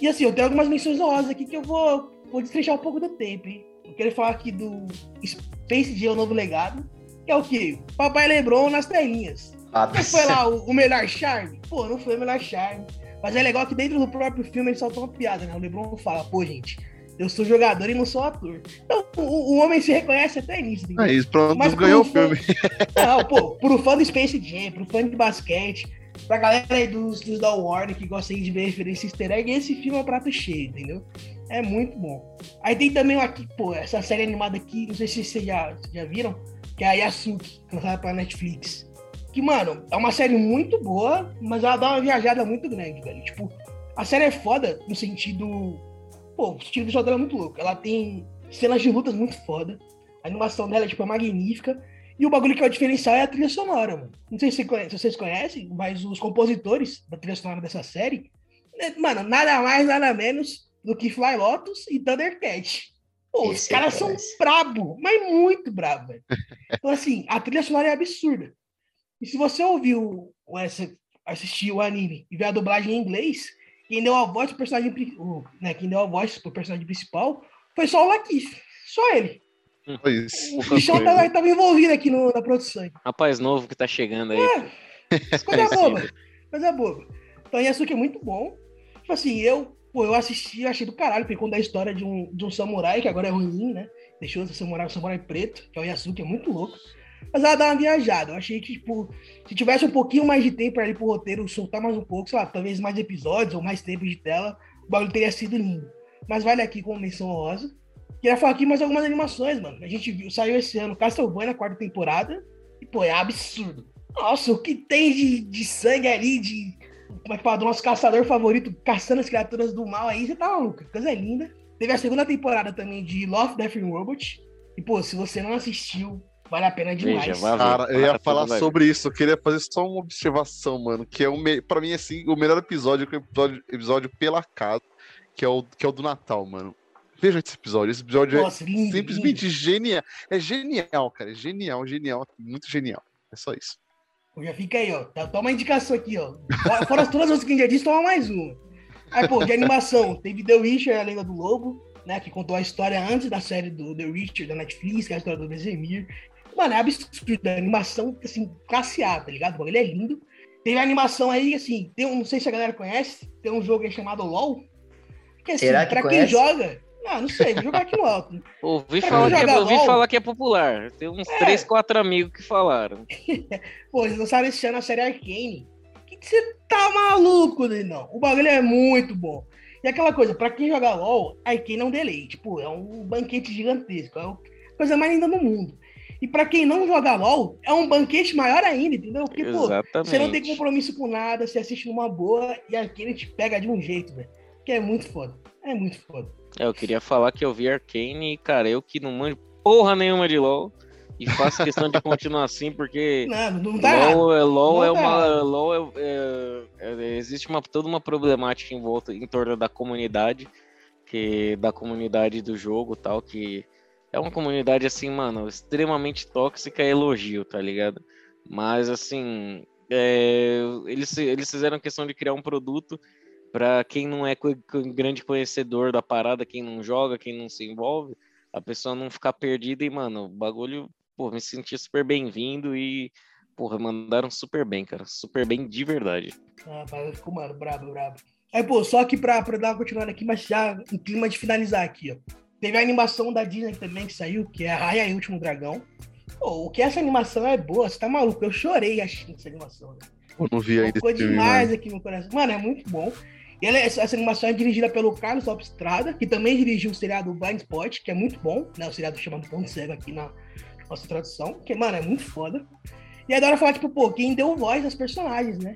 E assim, eu tenho algumas menções honrosas aqui que eu vou, vou destrechar um pouco do tempo, hein? Eu quero falar aqui do Space Jam, o novo legado, que é o quê? Papai Lebron nas telinhas. Ah, não foi lá o, o, melhor charme? Pô, não foi o melhor charme. Mas é legal que dentro do próprio filme ele soltou uma piada, né? O Lebron fala, pô, gente, eu sou jogador e não sou ator. Então, o, o homem se reconhece até nisso. Entendeu? É isso, pronto, Mas ganhou o filme. Não, pô, pro fã do Space Jam, pro fã de basquete, pra galera aí dos, dos da Warner que gosta de ver referência easter egg, esse filme é um prato cheio, entendeu? É muito bom. Aí tem também aqui, pô, essa série animada aqui, não sei se vocês já, já viram, que é a Yasuki, lançada pra Netflix. Que, mano, é uma série muito boa, mas ela dá uma viajada muito grande, velho. Tipo, a série é foda no sentido pô, o estilo visual dela é muito louco. Ela tem cenas de lutas muito foda. A animação dela tipo, é magnífica. E o bagulho que é o diferencial é a trilha sonora, mano. Não sei se, vocês conhecem, mas os compositores da trilha sonora dessa série, né, mano, nada mais, nada menos do que Fly Lotus e Thundercat. Pô, os caras são brabo, mas muito brabo, velho. Então, assim, a trilha sonora é absurda. E se você ouviu, assistir o anime e ver a dublagem em inglês, quem deu a voz pro personagem, né, quem deu a voz pro personagem principal foi só o Latif, só ele. Foi isso. O bichão tava, tava envolvido aqui no, na produção. Rapaz novo que tá chegando aí. É, <laughs> coisa boba, coisa boba. Então, Yasuki é muito bom. Tipo assim, eu, pô, eu assisti, achei do caralho, porque conta a história de um, de um samurai, que agora é ruim, né? Deixou de ser samurai, um samurai preto, que é o Yasuki, é muito louco. Mas ela dá uma viajada. Eu achei que, tipo, se tivesse um pouquinho mais de tempo ali pro roteiro soltar mais um pouco, sei lá, talvez mais episódios ou mais tempo de tela, o bagulho teria sido lindo. Mas vale aqui como menção rosa. Queria falar aqui mais algumas animações, mano. A gente viu, saiu esse ano Castlevania, quarta temporada. E, pô, é absurdo. Nossa, o que tem de, de sangue ali, de. Como é que fala? Do nosso caçador favorito caçando as criaturas do mal aí, você tá maluco. Coisa linda. Teve a segunda temporada também de Love, Death and Robot. E, pô, se você não assistiu, Vale a pena demais. Veja, Cara, eu ia falar sobre isso. Eu queria fazer só uma observação, mano. Que é o me... pra mim, assim, o melhor episódio é o episódio, episódio pela casa, que é, o, que é o do Natal, mano. Veja esse episódio. Esse episódio é Nossa, é lindo, simplesmente lindo. genial. É genial, cara. É genial, genial. Muito genial. É só isso. Já fica aí, ó. Toma uma indicação aqui, ó. Fora todas as que a gente já disse, toma mais uma. Aí, pô, de animação, teve The Witcher, a Lenda do Lobo, né? Que contou a história antes da série do The Witcher, da Netflix, que é a história do Vesemir. Mano, é absurdo. A animação, assim, classe A, tá ligado? Ele é lindo. Tem a animação aí, assim, tem um, não sei se a galera conhece, tem um jogo aí chamado LOL. Que, assim, Será que pra conhece? quem joga. Não, não sei, vou jogar aqui no alto. <laughs> Ouvi, falar que, é, ouvi falar que é popular. Tem uns é. 3, 4 amigos que falaram. <laughs> Pô, eles lançaram esse ano a série Arcane. Que que você tá maluco, não? O bagulho é muito bom. E aquela coisa, pra quem joga LOL, Arcane é um deleite. Tipo, é um banquete gigantesco. É a coisa mais linda no mundo. E para quem não joga LOL, é um banquete maior ainda, entendeu? Porque, Exatamente. pô, você não tem compromisso com nada, você assiste numa boa e aqui ele te pega de um jeito, velho. que é muito foda. É muito foda. É, eu queria falar que eu vi Arcane e, cara, eu que não manjo porra nenhuma de LoL. E faço questão de continuar assim, porque <laughs> não, não tá LOL, é, LOL não é tá uma. LOL é, é, é, existe uma, toda uma problemática em volta em torno da comunidade, que da comunidade do jogo tal, que é uma comunidade assim, mano, extremamente tóxica e elogio, tá ligado? Mas assim, é, eles, eles fizeram questão de criar um produto para quem não é grande conhecedor da parada, quem não joga, quem não se envolve, a pessoa não ficar perdida e, mano, o bagulho, pô, me senti super bem-vindo e, porra, mandaram super bem, cara, super bem de verdade. Ah, ficou, mano, brabo, brabo. Aí, pô, só que pra, pra dar uma continuada aqui, mas já em clima de finalizar aqui, ó. Teve a animação da Disney também que saiu, que é a Raya e o Último Dragão. Pô, o que essa animação é boa, você tá maluco? Eu chorei assistindo essa animação. Né? Eu não vi ainda. Ficou demais aqui no coração. Mano, é muito bom. E ela, essa, essa, animação é dirigida pelo Carlos Lopes Estrada, que também dirigiu o seriado Blind Spot, que é muito bom, né? O seriado chamado Ponto Cego aqui na nossa tradução, que, mano, é muito foda. E agora falar, tipo, pô, quem deu voz aos personagens, né?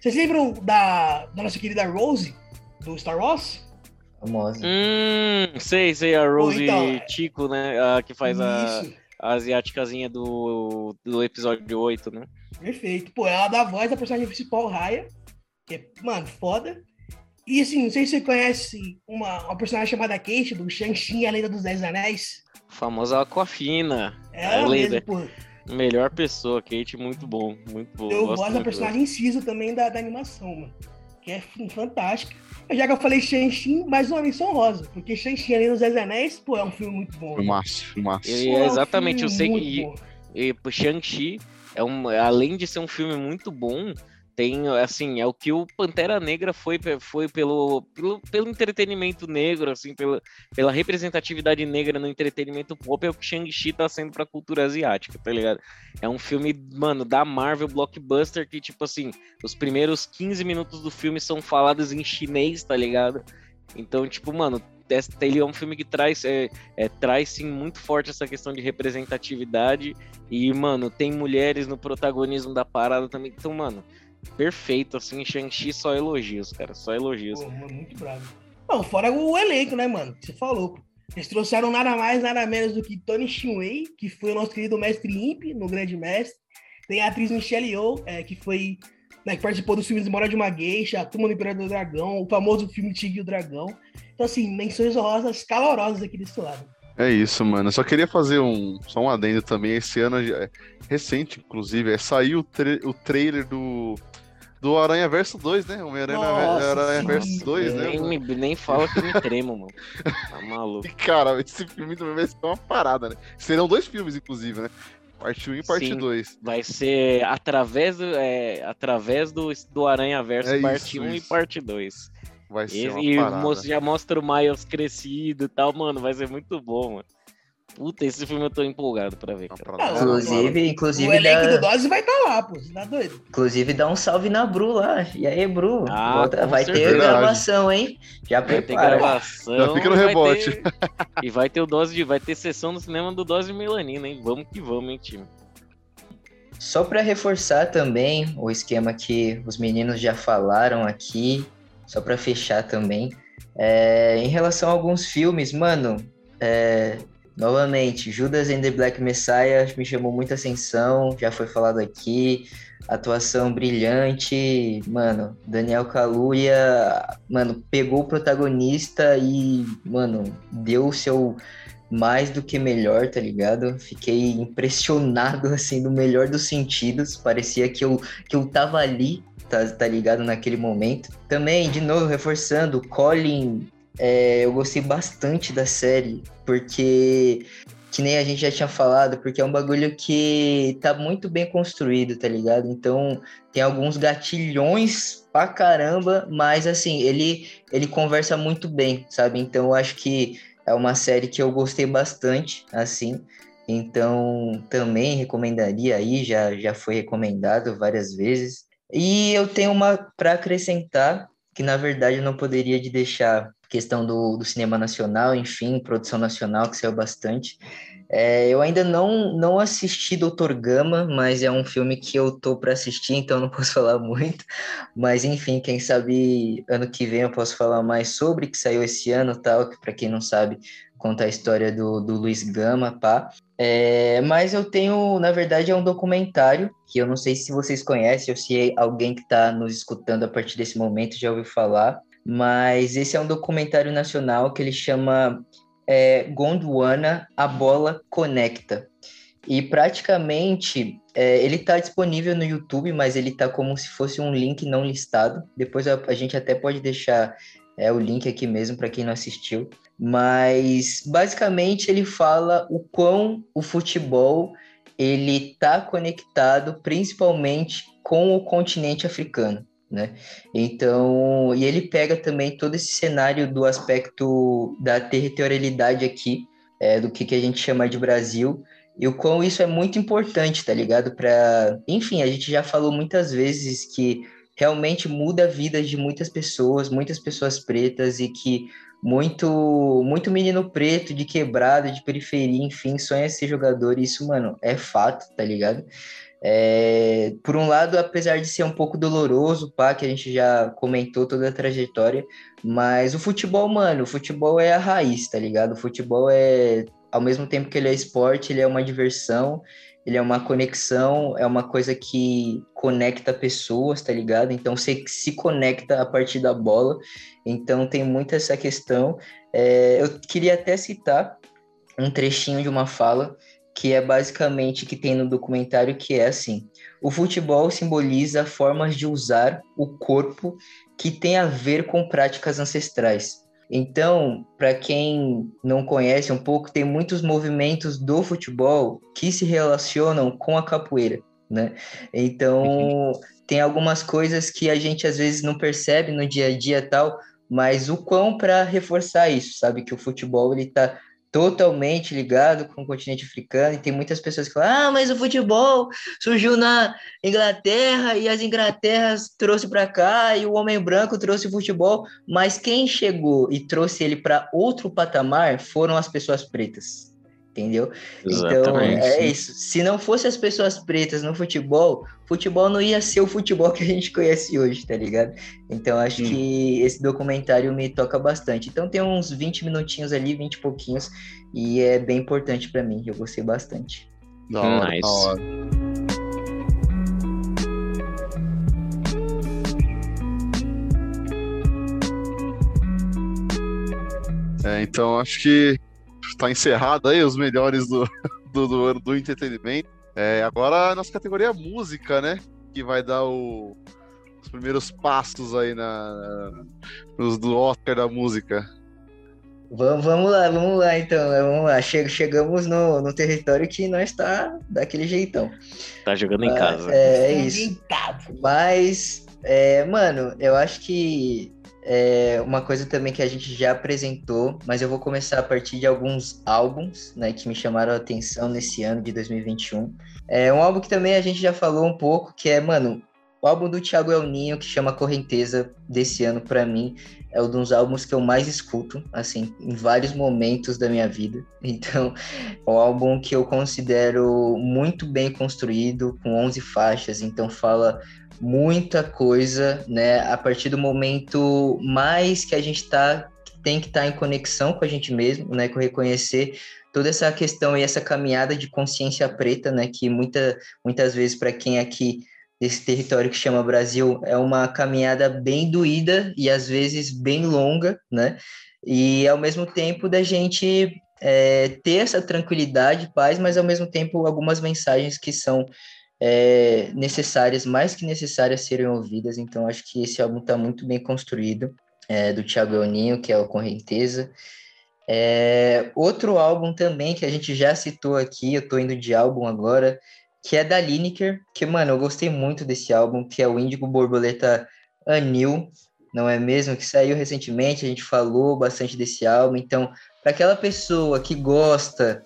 Vocês lembram da, da nossa querida Rose, do Star Wars? Famosa. Hum, sei, sei, a Rose então, Chico, né? A que faz a, a asiáticazinha do, do episódio 8, né? Perfeito. Pô, ela dá voz da personagem principal, Raya, que é, mano, foda. E assim, não sei se você conhece uma, uma personagem chamada Kate, do Shang-Chi, a Lenda dos Dez Anéis. Famosa Aquafina. É ela mesmo, pô. Melhor pessoa, Kate, muito bom, muito bom. Eu gosto da personagem incisa também da, da animação, mano. Que é fantástica. Já que eu falei Shang-Chi, mais uma menção rosa. Porque Shang-Chi ali nos Dez Anéis, pô, é um filme muito bom. Filmaço, filmaço. É, exatamente, um eu sei que Shang-Chi, é um, além de ser um filme muito bom, tem assim é o que o Pantera Negra foi foi pelo pelo, pelo entretenimento negro assim pela, pela representatividade negra no entretenimento pop é o que Shang-Chi tá sendo para cultura asiática tá ligado é um filme mano da Marvel blockbuster que tipo assim os primeiros 15 minutos do filme são falados em chinês tá ligado então tipo mano ele é um filme que traz, é, é, traz sim muito forte essa questão de representatividade e, mano, tem mulheres no protagonismo da parada também. Então, mano, perfeito, assim, Shang-Chi só elogios, cara, só elogios. Pô, muito bravo. Não, fora o elenco, né, mano? Você falou. Eles trouxeram nada mais, nada menos do que Tony Shinwei, que foi o nosso querido mestre Imp no Grande Mestre. Tem a atriz Michelle Yeoh, é, que foi né, que participou dos filmes Memória de uma Geisha, A Turma do Imperador do Dragão, o famoso filme Tigre e o Dragão. Então, assim, menções honrosas calorosas aqui desse lado. É isso, mano. Eu só queria fazer um só um adendo também. Esse ano, é, recente, inclusive, é, saiu o, tra o trailer do do Aranha Verso 2, né? Homem-Aranha Verso 2, né? Nem, nem fala que me tremo, mano. Tá <laughs> maluco. Cara, esse filme também vai ser uma parada, né? Serão dois filmes, inclusive, né? Parte 1 e parte 2. Vai ser através do, é, através do, do Aranha Verso, é parte 1 e parte 2. Vai ser e, uma e já mostra o Miles crescido e tal, mano. Vai ser muito bom, mano. Puta, esse filme eu tô empolgado pra ver. Cara. Não, inclusive, inclusive. O elenco dá... do Dose vai estar tá lá, pô. Você tá doido? Inclusive, dá um salve na Bru lá. E aí, Bru? Ah, Volta... vai ter gravação, hein? Já vai prepara. Ter gravação, Já fica no rebote. Ter... e vai ter o dose de. Vai ter sessão no cinema do Dose de Melanina, hein? Vamos que vamos, hein, time. Só para reforçar também o esquema que os meninos já falaram aqui, só para fechar também, é, em relação a alguns filmes, mano, é, Novamente, Judas and the Black Messiah me chamou muita atenção, já foi falado aqui. Atuação brilhante, mano. Daniel Kaluuya, mano, pegou o protagonista e, mano, deu o seu mais do que melhor, tá ligado? Fiquei impressionado, <laughs> assim, no melhor dos sentidos. Parecia que eu, que eu tava ali, tá, tá ligado, naquele momento. Também, de novo, reforçando, Colin é, eu gostei bastante da série, porque, que nem a gente já tinha falado, porque é um bagulho que tá muito bem construído, tá ligado? Então, tem alguns gatilhões pra caramba, mas assim, ele, ele conversa muito bem, sabe? Então, eu acho que é uma série que eu gostei bastante, assim. Então, também recomendaria aí, já, já foi recomendado várias vezes. E eu tenho uma para acrescentar, que na verdade eu não poderia de deixar questão do, do cinema nacional, enfim, produção nacional, que saiu bastante. É, eu ainda não, não assisti Doutor Gama, mas é um filme que eu tô para assistir, então não <laughs> posso falar muito. Mas enfim, quem sabe ano que vem eu posso falar mais sobre, que saiu esse ano tal, que para quem não sabe, conta a história do, do Luiz Gama, pá. É, mas eu tenho, na verdade, é um documentário que eu não sei se vocês conhecem ou se alguém que está nos escutando a partir desse momento já ouviu falar, mas esse é um documentário nacional que ele chama é, Gondwana, a bola conecta. E praticamente é, ele está disponível no YouTube, mas ele está como se fosse um link não listado. Depois a, a gente até pode deixar é, o link aqui mesmo para quem não assistiu. Mas basicamente ele fala o quão o futebol ele está conectado principalmente com o continente africano né? Então, e ele pega também todo esse cenário do aspecto da territorialidade aqui, é, do que, que a gente chama de Brasil, e o quão isso é muito importante, tá ligado? Para, enfim, a gente já falou muitas vezes que realmente muda a vida de muitas pessoas, muitas pessoas pretas e que muito muito menino preto de quebrada, de periferia, enfim, sonha ser jogador, isso, mano, é fato, tá ligado? É, por um lado, apesar de ser um pouco doloroso, pá, que a gente já comentou toda a trajetória, mas o futebol, mano, o futebol é a raiz, tá ligado? O futebol é, ao mesmo tempo que ele é esporte, ele é uma diversão, ele é uma conexão, é uma coisa que conecta pessoas, tá ligado? Então você se conecta a partir da bola, então tem muito essa questão. É, eu queria até citar um trechinho de uma fala que é basicamente que tem no documentário que é assim: o futebol simboliza formas de usar o corpo que tem a ver com práticas ancestrais. Então, para quem não conhece um pouco, tem muitos movimentos do futebol que se relacionam com a capoeira, né? Então, tem algumas coisas que a gente às vezes não percebe no dia a dia tal, mas o quão para reforçar isso, sabe que o futebol ele tá totalmente ligado com o continente africano e tem muitas pessoas que falam, ah, mas o futebol surgiu na Inglaterra e as Inglaterras trouxe para cá e o homem branco trouxe o futebol, mas quem chegou e trouxe ele para outro patamar foram as pessoas pretas entendeu? Exatamente. Então, é isso. Se não fosse as pessoas pretas no futebol, futebol não ia ser o futebol que a gente conhece hoje, tá ligado? Então, acho Sim. que esse documentário me toca bastante. Então, tem uns 20 minutinhos ali, 20 e pouquinhos, e é bem importante para mim. Eu gostei bastante. Da hora, nice. da hora. É, então acho que está encerrado aí os melhores do, <laughs> do, do, do entretenimento. É, agora a nossa categoria é música, né? Que vai dar o, os primeiros passos aí na, nos do Oscar da música. Vamos, vamos lá, vamos lá então. Vamos lá. Che chegamos no, no território que nós está daquele jeitão. Tá jogando em casa. É, é isso. Mas, é, mano, eu acho que é uma coisa também que a gente já apresentou, mas eu vou começar a partir de alguns álbuns, né, que me chamaram a atenção nesse ano de 2021. É um álbum que também a gente já falou um pouco, que é, mano, o álbum do Thiago El Ninho, que chama Correnteza, desse ano, para mim, é um dos álbuns que eu mais escuto, assim, em vários momentos da minha vida. <laughs> Então, é um álbum que eu considero muito bem construído, com 11 faixas, então fala muita coisa, né? A partir do momento mais que a gente tá, tem que estar tá em conexão com a gente mesmo, né? Com reconhecer toda essa questão e essa caminhada de consciência preta, né? Que muita, muitas vezes para quem é aqui desse território que chama Brasil é uma caminhada bem doída e às vezes bem longa, né? E ao mesmo tempo da gente é, ter essa tranquilidade, paz, mas ao mesmo tempo algumas mensagens que são é, necessárias, mais que necessárias serem ouvidas. Então, acho que esse álbum está muito bem construído, é, do Thiago Euninho, que é o Correnteza. É, outro álbum também que a gente já citou aqui, eu tô indo de álbum agora, que é da Lineker, que, mano, eu gostei muito desse álbum, que é o Índigo Borboleta Anil, não é mesmo? Que saiu recentemente, a gente falou bastante desse álbum, então para aquela pessoa que gosta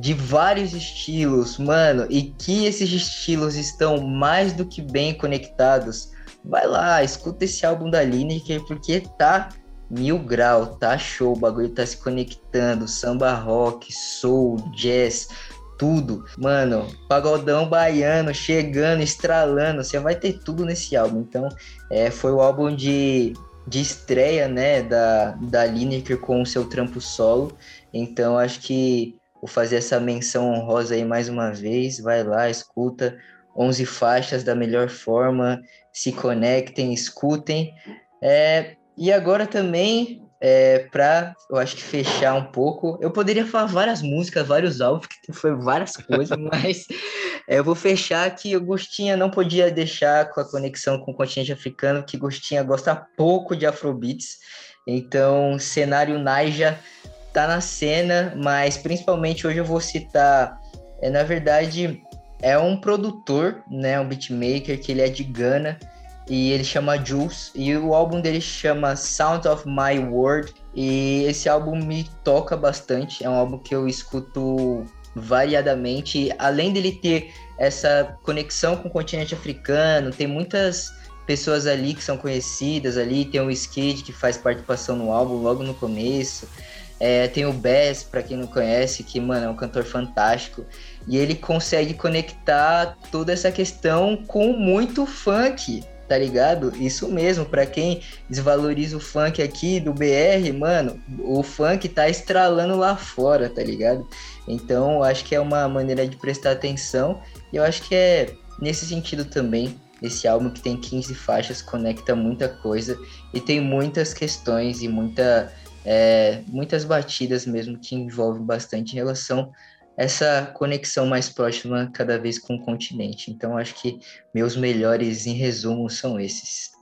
de vários estilos, mano, e que esses estilos estão mais do que bem conectados, vai lá, escuta esse álbum da Lineker, porque tá mil grau, tá show, o bagulho tá se conectando, samba rock, soul, jazz, tudo. Mano, pagodão baiano chegando, estralando, você vai ter tudo nesse álbum. Então, é, foi o álbum de, de estreia, né, da, da Lineker com o seu trampo solo. Então, acho que vou fazer essa menção honrosa aí mais uma vez. Vai lá, escuta 11 faixas da melhor forma, se conectem, escutem. É, e agora também, é, para eu acho que fechar um pouco, eu poderia falar várias músicas, vários álbuns, que <laughs> foi várias coisas, <laughs> mas é, eu vou fechar que o Gostinha não podia deixar com a conexão com o continente africano, que Gostinha gosta pouco de afrobeats. Então, cenário Naija tá na cena, mas principalmente hoje eu vou citar, é, na verdade, é um produtor, né, um beatmaker que ele é de Gana, e ele chama Jules e o álbum dele chama Sound of My World e esse álbum me toca bastante, é um álbum que eu escuto variadamente, além dele ter essa conexão com o continente africano, tem muitas pessoas ali que são conhecidas ali, tem o Skid que faz participação no álbum logo no começo, é, tem o Bass, para quem não conhece, que, mano, é um cantor fantástico. E ele consegue conectar toda essa questão com muito funk tá ligado? Isso mesmo, para quem desvaloriza o funk aqui do BR, mano, o funk tá estralando lá fora, tá ligado? Então, acho que é uma maneira de prestar atenção e eu acho que é nesse sentido também. Esse álbum que tem 15 faixas conecta muita coisa e tem muitas questões e muita, é, muitas batidas mesmo que envolvem bastante em relação essa conexão mais próxima cada vez com o continente. Então, acho que meus melhores, em resumo, são esses.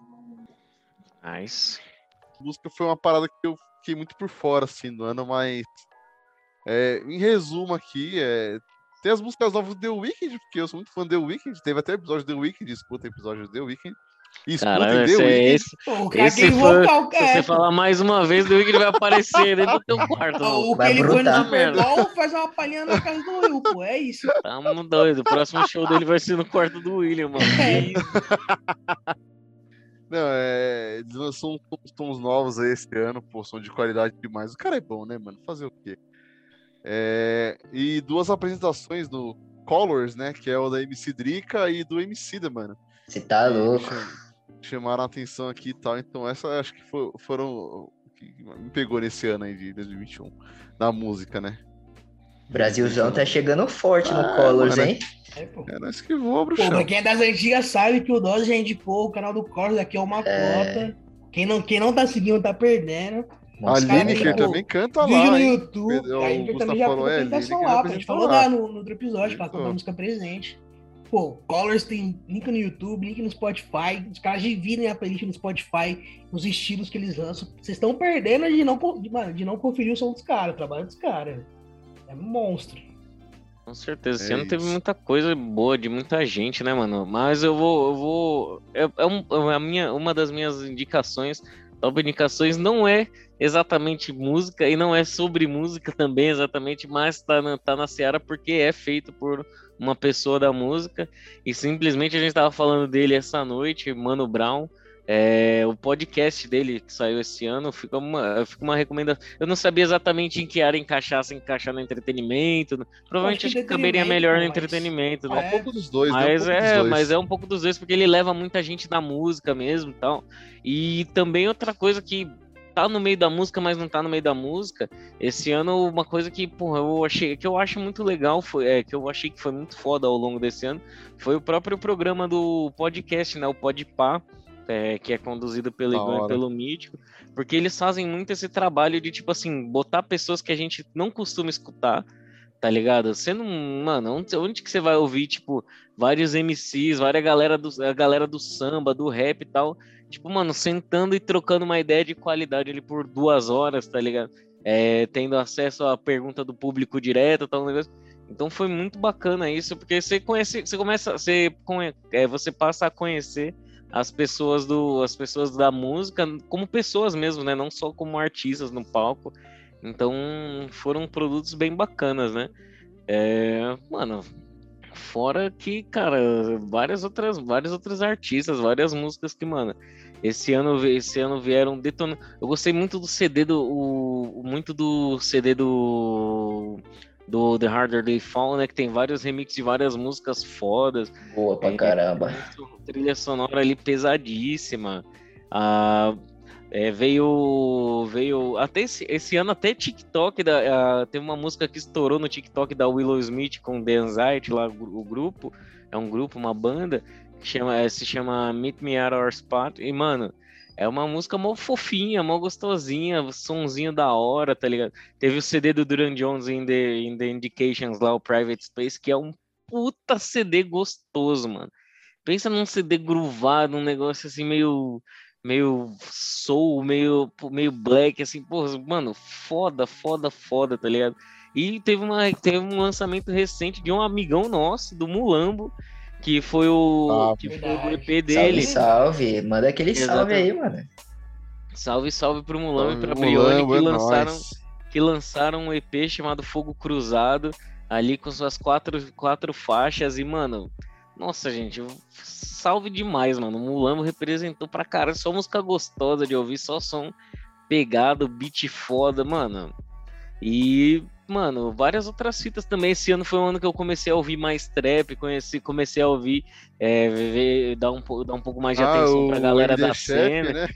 Nice. A música foi uma parada que eu fiquei muito por fora, assim, no ano, mas. É, em resumo aqui, é, tem as músicas novas do The Weeknd, porque eu sou muito fã do The Weeknd. Teve até episódio do The Weeknd, escuta episódio do The Weeknd. Caralho, esse, é esse, Pô, esse foi, se você falar mais uma vez, o Wicked vai aparecer dentro do teu quarto. O que ele foi no Bowl faz uma palhinha na casa do Will, pô, é isso. <laughs> Tamo doido, o próximo show dele vai ser no quarto do William, mano. É. Não, é, eles lançam uns tons novos aí esse ano, pô, são de qualidade demais. O cara é bom, né, mano? Fazer o quê? É, e duas apresentações do Colors, né, que é o da MC Drica e do MC da, mano. Você tá louco chamaram a atenção aqui e tal. Então, essa acho que for, foram. que me pegou nesse ano aí de 2021, na música, né? Brasilzão tá chegando forte no ah, Colors, mano, hein? É, pô. É nós que voa, bruxão. Pô, quem é das antigas sabe que o Dose já indicou o canal do Colors aqui é uma é... cota. Quem não, quem não tá seguindo tá perdendo. a Lineker também canta vídeo lá. no YouTube. A Lineker também já falou, é, lá. A gente falou lá no, no outro episódio, que ela a música presente. Pô, Colors tem link no YouTube, link no Spotify. Os caras dividem a playlist no Spotify, os estilos que eles lançam. Vocês estão perdendo de não, de, de não conferir o som dos caras, o trabalho dos caras. É um monstro. Com certeza. Esse é ano teve muita coisa boa de muita gente, né, mano? Mas eu vou. Eu vou é, é, um, é a minha, uma das minhas indicações. Top indicações não é exatamente música e não é sobre música <laughs> também exatamente, mas tá na, tá na seara porque é feito por uma pessoa da música, e simplesmente a gente estava falando dele essa noite, Mano Brown. É, o podcast dele que saiu esse ano fica uma, fica uma recomendação. Eu não sabia exatamente em que área encaixar, se encaixar no entretenimento. Né? Provavelmente acho que caberia melhor no entretenimento. Né? É um pouco dos dois, mas né? um é, dois. mas é um pouco dos dois porque ele leva muita gente na música mesmo, tal. E também outra coisa que tá no meio da música, mas não tá no meio da música. Esse ano, uma coisa que, porra, eu achei que eu acho muito legal, foi, é, que eu achei que foi muito foda ao longo desse ano, foi o próprio programa do podcast, né? O Podpah, é, que é conduzido pelo Igor e pelo Mítico, porque eles fazem muito esse trabalho de, tipo assim, botar pessoas que a gente não costuma escutar, tá ligado? Você não, mano, onde, onde que você vai ouvir, tipo, vários MCs, várias galera do, a galera do samba, do rap e tal, tipo, mano, sentando e trocando uma ideia de qualidade ali por duas horas, tá ligado? É, tendo acesso à pergunta do público direto, tal negócio. Então foi muito bacana isso, porque você conhece, você começa, você, é, você passa a conhecer as pessoas do, as pessoas da música como pessoas mesmo, né? Não só como artistas no palco. Então foram produtos bem bacanas, né? É, mano, Fora que, cara, várias outras, vários outros artistas, várias músicas que, mano, esse ano, esse ano vieram detonando. Eu gostei muito do CD do. O, muito do CD do. Do The Harder They Fall, né? Que tem vários remixes de várias músicas fodas. Boa pra é, caramba. Trilha sonora ali pesadíssima. Ah, é, veio. Veio. Até esse, esse ano, até TikTok. Da, tem uma música que estourou no TikTok da Willow Smith com The Anxiety, lá o grupo. É um grupo, uma banda, que chama, é, se chama Meet Me at Our Spot. E, mano, é uma música mó fofinha, mó gostosinha, sonzinho da hora, tá ligado? Teve o CD do Duran Jones in the, in the Indications lá, o Private Space, que é um puta CD gostoso, mano. Pensa num CD groovado, um negócio assim meio meio soul, meio, meio black, assim, pô, mano, foda, foda, foda, tá ligado? E teve, uma, teve um lançamento recente de um amigão nosso, do Mulambo, que foi o, ah, que foi o EP dele. Salve, salve, manda aquele Exatamente. salve aí, mano. Salve, salve pro Mulambo e pra Brione que é lançaram, que lançaram um EP chamado Fogo Cruzado, ali com suas quatro, quatro faixas, e, mano, nossa, gente, salve demais, mano. O Mulambo representou pra caralho. Só música gostosa de ouvir, só som pegado, beat foda, mano. E, mano, várias outras fitas também. Esse ano foi um ano que eu comecei a ouvir mais trap, conheci, comecei a ouvir, é, ver, dar, um, dar um pouco mais de ah, atenção pra galera MD da Chef, cena. Né?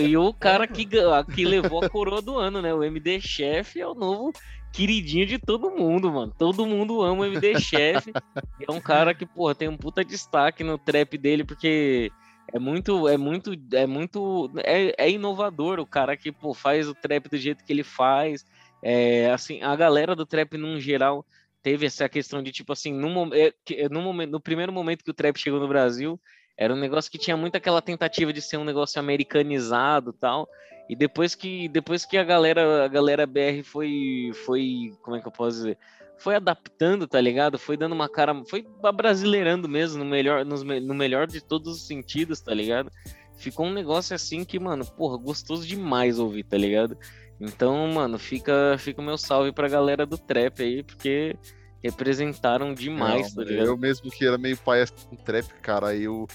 e o cara <laughs> que, que levou a coroa do ano, né? O MD Chef é o novo queridinho de todo mundo, mano. Todo mundo ama o MD Chef. <laughs> é um cara que, porra, tem um puta destaque no trap dele, porque é muito, é muito, é muito, é, é inovador o cara que, pô, faz o trap do jeito que ele faz. É, assim, a galera do trap, num geral, teve essa questão de, tipo assim, no, é, no, momento, no primeiro momento que o trap chegou no Brasil, era um negócio que tinha muito aquela tentativa de ser um negócio americanizado tal. E depois que depois que a galera a galera BR foi foi como é que eu posso dizer? Foi adaptando, tá ligado? Foi dando uma cara, foi brasileirando mesmo, no melhor no, no melhor de todos os sentidos, tá ligado? Ficou um negócio assim que, mano, porra, gostoso demais ouvir, tá ligado? Então, mano, fica fica o meu salve pra galera do trap aí, porque representaram demais, Não, tá ligado? Eu mesmo que era meio pai com trap, cara, aí eu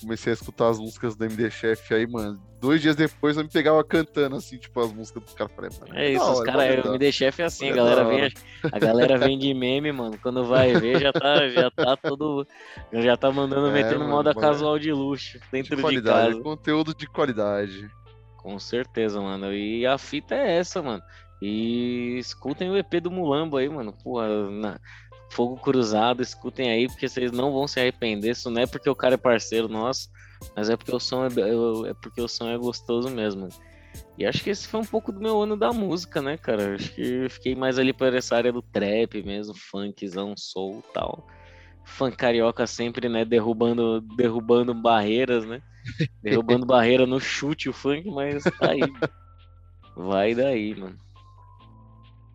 comecei a escutar as músicas do MD Chef aí, mano. Dois dias depois eu me pegava cantando, assim, tipo, as músicas dos caras. É isso, os caras, o MD Chef é assim, a galera, vem, a galera vem de meme, mano. Quando vai ver, já tá, já tá todo. Já tá mandando, é, metendo mano, moda casual de luxo dentro de, de casa. Conteúdo de qualidade. Com certeza, mano. E a fita é essa, mano. E escutem o EP do Mulambo aí, mano. Porra, na... Fogo Cruzado, escutem aí, porque vocês não vão se arrepender. Isso não é porque o cara é parceiro nosso, mas é porque o som é, é porque o som é gostoso mesmo. E acho que esse foi um pouco do meu ano da música, né, cara? Acho que fiquei mais ali para essa área do trap mesmo, funkzão, soul e tal. Funk carioca sempre, né, derrubando, derrubando barreiras, né? <laughs> Derrubando barreira no chute o funk, mas tá aí. Vai daí, mano.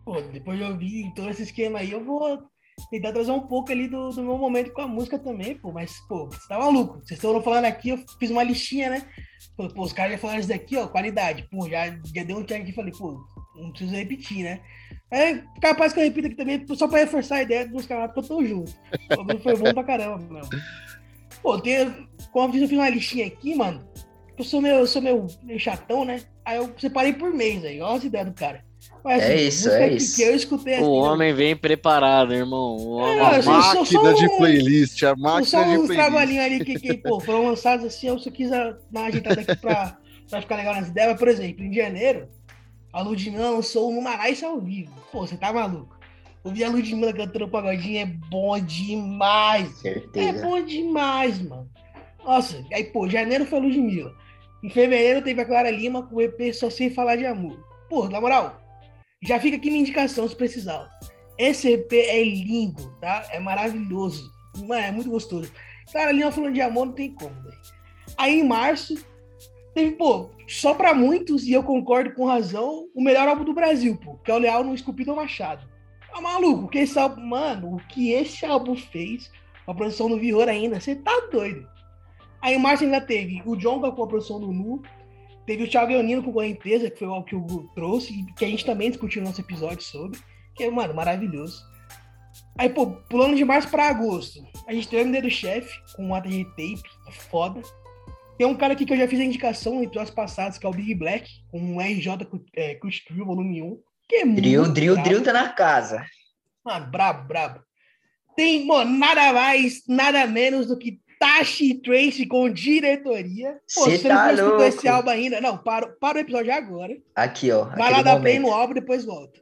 Pô, depois de ouvir todo esse esquema aí, eu vou tentar trazer um pouco ali do, do meu momento com a música também, pô. Mas, pô, você tá maluco. Vocês estão falando aqui, eu fiz uma listinha, né? Pô, pô os caras já falaram isso daqui, ó, qualidade. Pô, já, já deu um check aqui e falei, pô, não preciso repetir, né? É capaz que eu repita aqui também, só pra reforçar a ideia dos caras que eu tô junto. Foi bom pra caramba, mano. Pô, tem, como eu fiz uma listinha aqui, mano. Eu sou meio, eu sou meio, meio chatão, né? Aí eu separei por mês aí, olha as ideias do cara. Mas, é isso, é isso. eu escutei assim, o homem vem preparado, irmão. O homem... É, a máquina só, de playlist, a máquina só de uns trabalhinhos ali que, que pô, foram lançados assim, eu só quis dar uma ajeitada aqui pra, pra ficar legal nas ideias. Mas, por exemplo, em janeiro, a Ludmilla lançou no Marais ao vivo. Pô, você tá maluco? Ouvir a Ludmilla cantando pagodinho é bom demais. Certeza. É bom demais, mano. Nossa, aí, pô, janeiro foi a Ludmilla. Em fevereiro teve a Clara Lima com o EP Só Sem Falar de Amor. Pô, na moral, já fica aqui minha indicação se precisar. Esse EP é lindo, tá? É maravilhoso. É muito gostoso. Cara, ali falando de amor não tem como, velho. Aí em março, teve, pô, só pra muitos, e eu concordo com razão, o melhor álbum do Brasil, pô, que é o Leal no Esculpido Machado. Tá maluco? Que esse álbum, mano, o que esse álbum fez, a produção do Vihor ainda, você tá doido. Aí em março ainda teve o Jonga com a produção do Nu, Teve o Thiago Leonino com correnteza, que foi o que o Hugo trouxe, e que a gente também discutiu no nosso episódio sobre, que é, mano, maravilhoso. Aí, pô, pulando de março pra agosto, a gente tem o MD do chefe, com um ATG tape, foda. Tem um cara aqui que eu já fiz a indicação em episódios passados, que é o Big Black, com um RJ é, Cruise Crew, volume 1. Que é drill, muito drill, drill tá na casa. Ah, brabo, brabo. Tem, mano, nada mais, nada menos do que Tashi Trace com diretoria. Pô, Cê você tá não escutou esse álbum ainda? Não, para, para o episódio agora. Aqui, ó. Vai lá dar play no álbum e depois volta.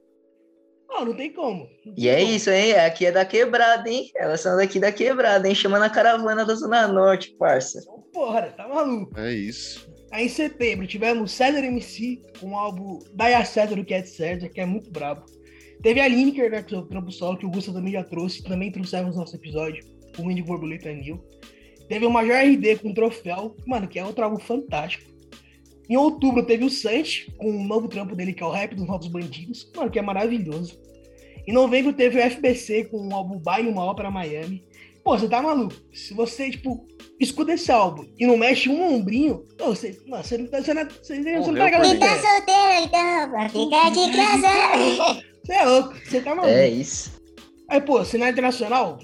Não, não tem como. Não tem e é como. isso, hein? Aqui é da quebrada, hein? Elas são daqui da quebrada, hein? Chamando a caravana da Zona Norte, parça. Porra, tá maluco. É isso. Aí em setembro tivemos César MC com o álbum Daia César do Cat César, que é muito brabo. Teve a Lineker, né, que é o trampo solo, que o Gusta também já trouxe, também trouxemos no nosso episódio, o Windy Borboleta Nil. Teve o Major RD com o Troféu, mano, que é outro álbum fantástico. Em outubro teve o Sanch, com um novo trampo dele, que é o Rap dos Novos Bandidos, mano, que é maravilhoso. Em novembro teve o FBC com o álbum Baile uma Ópera Miami. Pô, você tá maluco? Se você, tipo, escuta esse álbum e não mexe um ombrinho, você, não, você, não, tá, você, não, você, você não tá ligado. Fica solteiro, então, pra ficar de casa. Você é louco, você tá maluco. É isso. Aí, pô, cenário internacional,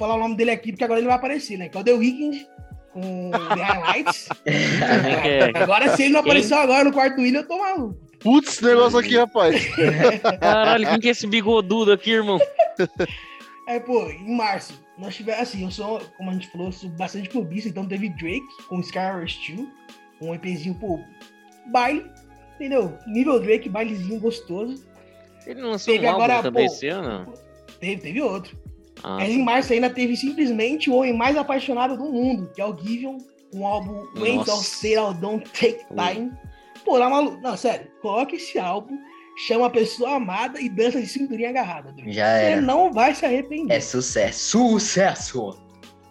falar o nome dele aqui, porque agora ele vai aparecer, né? Que é o The Weeknd, com The Highlights. <laughs> agora, se ele não apareceu agora no quarto William, eu tô maluco. Putz, negócio aqui, rapaz. <laughs> Caralho, quem que é esse bigodudo aqui, irmão? Aí, pô, em março, nós tivemos, assim, eu sou, como a gente falou, sou bastante clubista, então teve Drake com Skylar Steel, um EPzinho, pô, baile, entendeu? Nível Drake, bailezinho gostoso. Ele não lançou teve um agora, também pô, esse ano? Teve, teve outro. Ah, Mas em março ainda teve simplesmente o homem mais apaixonado do mundo, que é o Gideon, um álbum Wings of Say Don't Take Time. Pô, lá maluco. Não, sério, coloca esse álbum, chama a pessoa amada e dança de cinturinha agarrada. Já Você era. não vai se arrepender. É sucesso. Sucesso!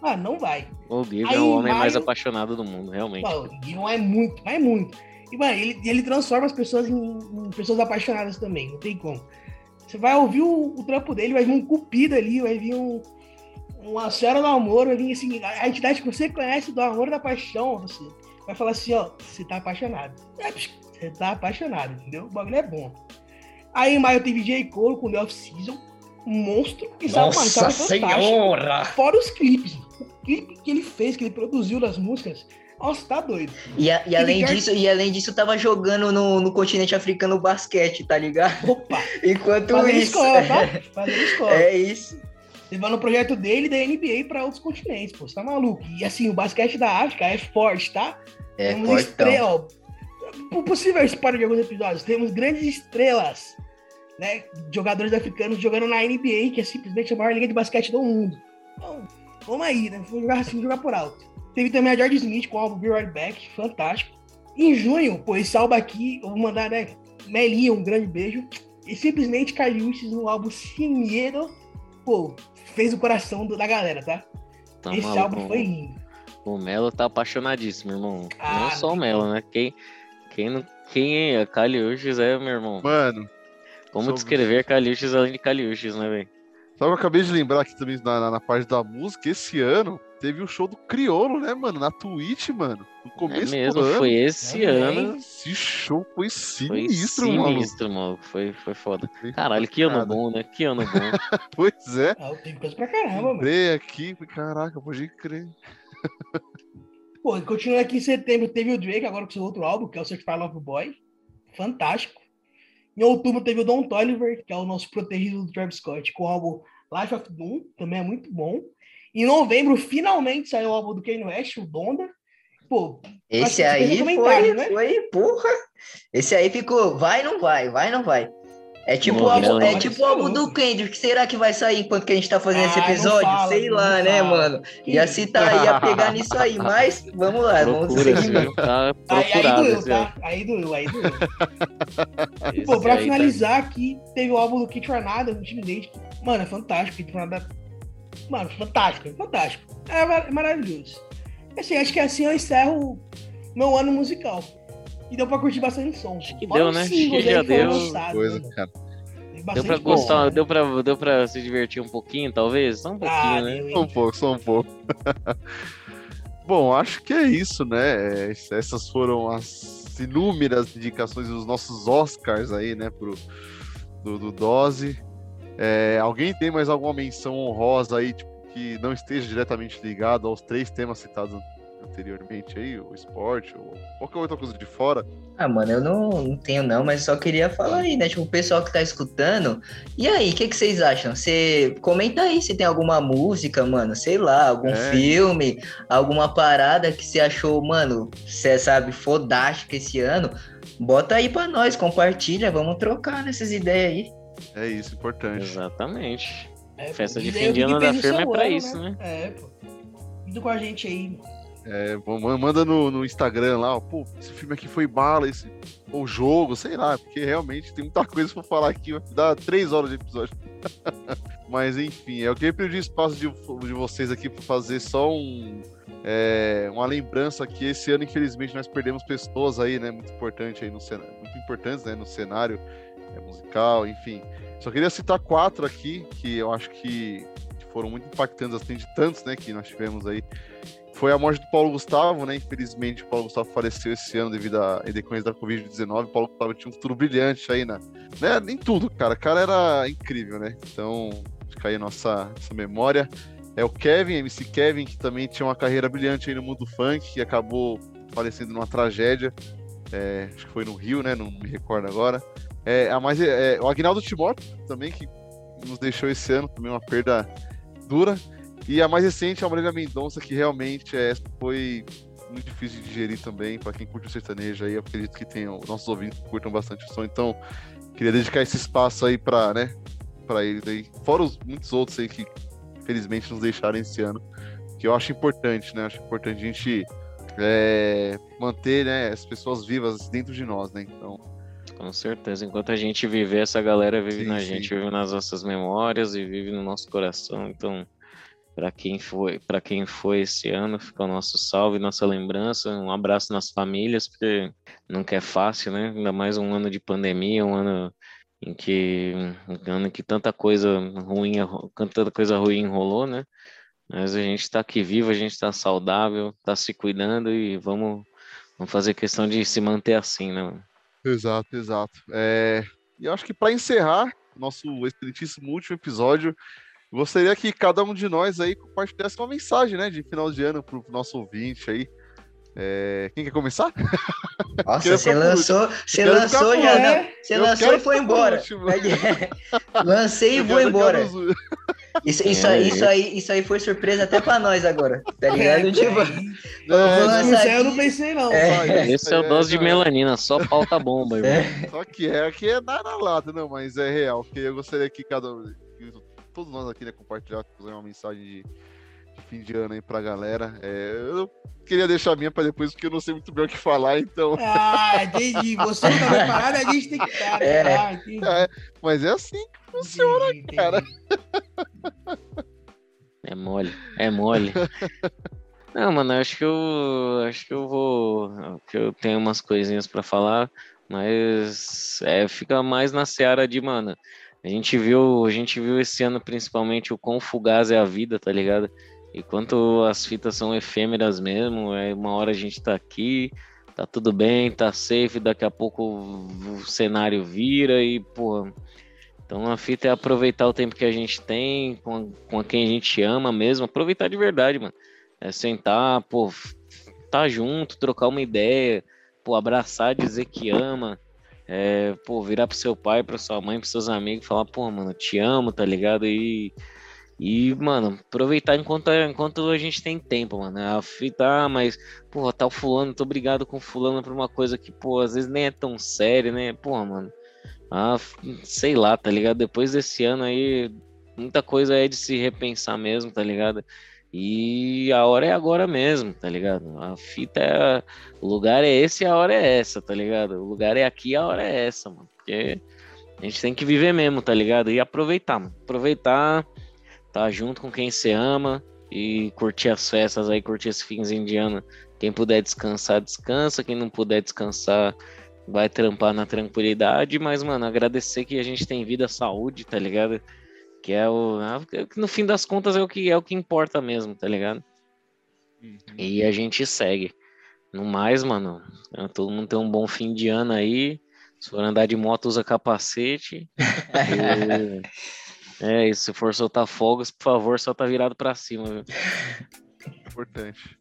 Ah, não vai. O Gideon é o homem maio... mais apaixonado do mundo, realmente. Pô, o Gideon é muito, é muito. E, mano, ele, ele transforma as pessoas em, em pessoas apaixonadas também, não tem como. Você vai ouvir o, o trampo dele, vai vir um cupido ali, vai vir um, uma senhora do amor, vai vir assim, a entidade que você conhece do amor da paixão, você vai falar assim, ó, você tá apaixonado. É, você tá apaixonado, entendeu? O bagulho é bom. Aí em maio teve J. Cole com The Off Season, um monstro, e Nossa sabe, senhora! Fora os clipes. O clipe que ele fez, que ele produziu das músicas, nossa, tá doido. E, a, e além disso, e além disso, tava jogando no, no continente africano basquete, tá ligado? Opa! <laughs> Enquanto Fazendo isso. Escola, tá? <laughs> Fazendo escola. É isso. Levando o projeto dele da NBA para outros continentes, pô. Você tá maluco? E assim, o basquete da África é forte, tá? É Temos fortão. estrela. Possível spoiler de alguns episódios. Temos grandes estrelas, né? Jogadores africanos jogando na NBA, que é simplesmente a maior liga de basquete do mundo. Então, vamos aí, né? Vamos jogar assim, jogar por alto. Teve também a George Smith com o álbum Be Right Back, fantástico. Em junho, pô, esse álbum aqui, eu vou mandar, né? Melinha, um grande beijo. E simplesmente Cariúchis no álbum Sin Miedo, pô, fez o coração do, da galera, tá? Tá esse maluco, álbum foi lindo. O Melo tá apaixonadíssimo, irmão. Ah, não só o não Melo, né? Quem, quem, não- quem é Caliuches é, meu irmão. Mano, Como descrever Caliuches além de Caliuches, né, velho? sabe que eu acabei de lembrar aqui também na, na, na parte da música? Esse ano teve o show do Criolo, né, mano? Na Twitch, mano. No É começo mesmo, do ano. foi esse Também. ano. Esse show foi Foi sinistro, mano. sinistro, mano. Foi, foi foda. Caralho, que ano bom, né? Que ano bom. <laughs> Pois é. Ah, teve coisa pra caramba, mano. Lembrei aqui, caraca, pode crer. <laughs> Pô, continuando aqui em setembro, teve o Drake, agora com seu outro álbum, que é o Certified Love Boy. Fantástico. Em outubro teve o Don Toliver, que é o nosso protegido do Travis Scott, com o álbum Life of Doom, também é muito bom. Em novembro, finalmente saiu o álbum do Kanye West, o Donda. Pô, Esse que aí foi, né? foi, porra. Esse aí ficou, vai, não vai, vai, não vai. É tipo Não, o álbum, não, é tipo o álbum do Kendrick. Será que vai sair enquanto que a gente tá fazendo esse Ah, não episódio? fala, Sei lá, né, fala. mano? Ia citar, ia pegar nisso aí, <laughs> mas vamos lá, vamos Procura, seguir. viu? Tá aí, aí doeu, esse tá? Aí doeu, aí doeu. <laughs> esse Pô, pra tá- finalizar aqui, teve o álbum do Kid Tornado, no Intimidate. Mano, é fantástico. Kid Tornado é... Mano, fantástico, fantástico. É mar- maravilhoso. Assim, acho que assim eu encerro meu ano musical. E deu pra curtir bastante som. Acho que deu, né? Acho que já deu Coisa, cara. Deu pra gostar, deu pra, deu pra se divertir um pouquinho, talvez? Só um pouquinho, Ah, né? Só um pouco, só um pouco. <laughs> Bom, acho que é isso, né? É, Essas foram as inúmeras indicações dos nossos Oscars aí, né? Pro, do, do Dose. É, alguém tem mais alguma menção honrosa aí, tipo, que não esteja diretamente ligado aos três temas citados anteriormente aí, o esporte, ou qualquer outra coisa de fora? Ah, mano, eu não, não tenho não, mas só queria falar aí, né? Tipo, o pessoal que tá escutando, e aí, o que, que vocês acham? Você comenta aí se tem alguma música, mano, sei lá, algum é. filme, alguma parada que você achou, mano, você sabe, fodástica esse ano. Bota aí pra nós, compartilha, vamos trocar nessas ideias aí. É isso, importante. Exatamente. É, Festa de fim de ano da firma é pra ano, isso, né? né? É, pô. Indo com a gente aí. É, manda no, no Instagram lá, ó, pô, esse filme aqui foi bala, esse ou jogo, sei lá, porque realmente tem muita <laughs> coisa pra falar aqui, vai dar três horas de episódio. <laughs> Mas enfim, eu queria pedir espaço de, de vocês aqui para fazer só um, é, uma lembrança que esse ano, infelizmente, nós perdemos pessoas aí, né, muito importante aí no cenário, muito importantes, né, no cenário é, musical, enfim. Só queria citar quatro aqui que eu acho que foram muito impactantes, assim, de tantos, né, que nós tivemos aí. Foi a morte do Paulo Gustavo, né? Infelizmente, o Paulo Gustavo faleceu esse ano devido à decorrência da Covid-19. O Paulo Gustavo tinha um futuro brilhante aí, né? né? Nem tudo, cara. O cara era incrível, né? Então, fica aí a nossa, nossa memória. É o Kevin, MC Kevin, que também tinha uma carreira brilhante aí no mundo funk, que acabou falecendo numa tragédia. É, acho que foi no Rio, né? Não me recordo agora. É, a mais, é, o Agnaldo Timóteo também, que nos deixou esse ano, também uma perda dura. E a mais recente, a Marília Mendonça, que realmente é, foi muito difícil de digerir também, para quem curte o sertanejo aí, acredito que tem nossos ouvintes curtam bastante o som, então queria dedicar esse espaço aí para né, para eles aí, fora os muitos outros aí que felizmente nos deixaram esse ano, que eu acho importante, né? Acho importante a gente é, manter né, as pessoas vivas dentro de nós, né? Então, com certeza. Enquanto a gente viver, essa galera vive sim, na sim. gente, vive nas nossas memórias e vive no nosso coração. Então, para quem foi, para quem foi esse ano, fica o nosso salve, nossa lembrança, um abraço nas famílias, porque nunca é fácil, né? Ainda mais um ano de pandemia, um ano em que um ano que tanta coisa ruim, tanta coisa ruim rolou, né? Mas a gente está aqui vivo, a gente está saudável, está se cuidando e vamos, vamos fazer questão de se manter assim, né? Exato, exato. É, e eu acho que para encerrar nosso excelentíssimo último episódio, gostaria que cada um de nós aí compartilhasse uma mensagem, né, de final de ano para o nosso ouvinte aí. É... Quem quer começar? Nossa, você lançou, você lançou já, não. Você lançou e foi embora. <laughs> Lancei e vou embora. Isso, isso, é. isso, aí, isso aí foi surpresa até pra nós agora, tá é, ligado? É, <laughs> tipo, é, eu não pensei, não. É. Esse é o dose de melanina, só pauta bomba. É. Só que é, aqui é nada lata, não, mas é real. Porque eu gostaria que cada que todos nós aqui né, compartilhar, uma mensagem de, fim de ano aí pra galera. É, eu queria deixar a minha pra depois, porque eu não sei muito bem o que falar, então. Ah, entendi. Você tá <laughs> preparado, a gente tem que estar. Né? É. Ah, mas é assim que funciona, entendi, cara. É mole, é mole. <laughs> Não, mano, acho que eu acho que eu vou, que eu tenho umas coisinhas para falar, mas é, fica mais na seara de, mano, a gente viu, a gente viu esse ano principalmente o quão fugaz é a vida, tá ligado? E quanto as fitas são efêmeras mesmo, é uma hora a gente tá aqui, tá tudo bem, tá safe, daqui a pouco o cenário vira e, pô, então a fita é aproveitar o tempo que a gente tem com, com quem a gente ama mesmo, aproveitar de verdade, mano. É sentar, pô, tá junto, trocar uma ideia, pô, abraçar, dizer que ama, é, pô, virar pro seu pai, pra sua mãe, pros seus amigos, falar, pô, mano, te amo, tá ligado? E, e mano, aproveitar enquanto, enquanto a gente tem tempo, mano. A fita, ah, mas, pô, tá o fulano, tô obrigado com o fulano por uma coisa que, pô, às vezes nem é tão séria, né? Pô, mano, ah, sei lá, tá ligado? Depois desse ano aí, muita coisa é de se repensar mesmo, tá ligado? E a hora é agora mesmo, tá ligado? A fita é. O lugar é esse e a hora é essa, tá ligado? O lugar é aqui e a hora é essa, mano. Porque a gente tem que viver mesmo, tá ligado? E aproveitar, mano. Aproveitar, tá junto com quem você ama e curtir as festas aí, curtir esse finzinho de ano. Quem puder descansar, descansa. Quem não puder descansar, vai trampar na tranquilidade, mas, mano, agradecer que a gente tem vida, saúde, tá ligado? Que é o. É no fim das contas é o que é o que importa mesmo, tá ligado? Uhum. E a gente segue. No mais, mano, é, todo mundo tem um bom fim de ano aí. Se for andar de moto, usa capacete. <laughs> É, e se for soltar fogos, por favor, solta virado para cima. Viu? Importante.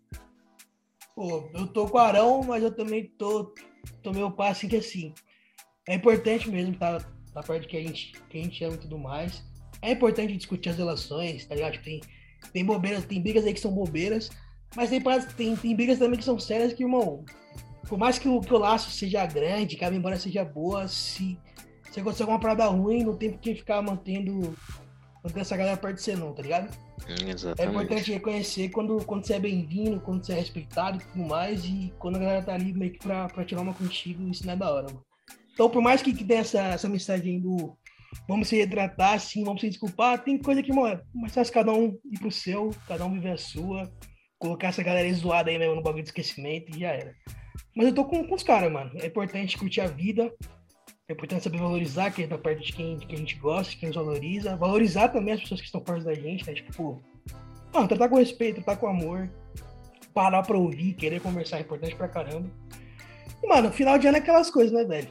Pô, eu tô com o Arão, mas eu também tô, tô passo assim que assim. É importante mesmo estar tá, tá perto de quem a, gente, quem a gente ama e tudo mais. É importante discutir as relações, tá ligado? Tem, tem bobeiras, tem brigas aí que são bobeiras, mas tem, tem, tem brigas também que são sérias que, irmão, por mais que o, que o laço seja grande, que a memória seja boa, se se acontecer alguma parada ruim, não tem por que ficar mantendo, mantendo essa galera perto de você, não, tá ligado? Exatamente. É importante reconhecer quando, quando você é bem-vindo, quando você é respeitado e tudo mais, e quando a galera tá ali meio que pra, pra tirar uma contigo, isso não é da hora, mano. Então, por mais que, que tenha essa, essa mensagem do vamos se retratar, assim, vamos se desculpar, tem coisa que, mano, é mais fácil cada um ir pro seu, cada um viver a sua, colocar essa galera zoada aí mesmo no bagulho de esquecimento e já era. Mas eu tô com, com os caras, mano. É importante curtir a vida, é importante saber valorizar quem tá perto de quem, de quem a gente gosta, quem nos valoriza. Valorizar também as pessoas que estão perto da gente, né? Tipo, pô, mano, tratar com respeito, tratar com amor. Parar pra ouvir, querer conversar é importante pra caramba. E, mano, final de ano é aquelas coisas, né, velho?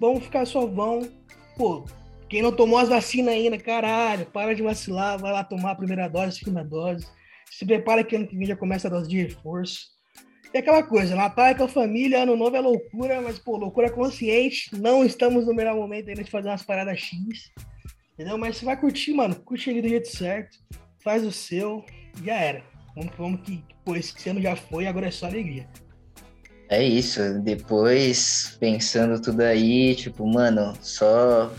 Vamos ficar só vão. Pô, quem não tomou as vacinas ainda, caralho, para de vacilar, vai lá tomar a primeira dose, a segunda dose. Se prepara que ano que vem já começa a dose de reforço. É aquela coisa, Natal é com a família, Ano Novo é loucura, mas, pô, loucura consciente. Não estamos no melhor momento ainda de fazer umas paradas X. Entendeu? Mas você vai curtir, mano. Curte ele do jeito certo. Faz o seu. Já era. Vamos, vamos que, pô, esse ano já foi, agora é só alegria. É isso. Depois, pensando tudo aí, tipo, mano, só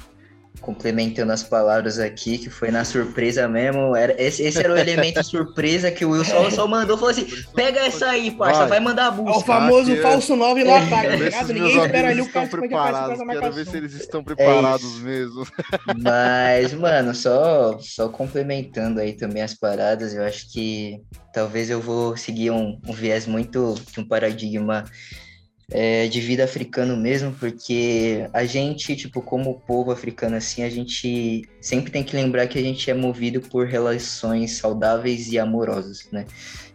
complementando as palavras aqui, que foi na surpresa mesmo. Era, esse, esse era o elemento <laughs> surpresa que o Wilson só mandou. Falou assim: pega essa aí, parça, vai, vai mandar a busca. É o famoso ah, falso 9 no é. ataque, tá ligado? Ninguém espera ali o cara preparados. Quero ver se eles estão preparados é mesmo. Mas, <laughs> mano, só, só complementando aí também as paradas, eu acho que talvez eu vou seguir um, um viés muito de um paradigma é, de vida africano mesmo, porque a gente, tipo, como povo africano, assim, a gente sempre tem que lembrar que a gente é movido por relações saudáveis e amorosas, né?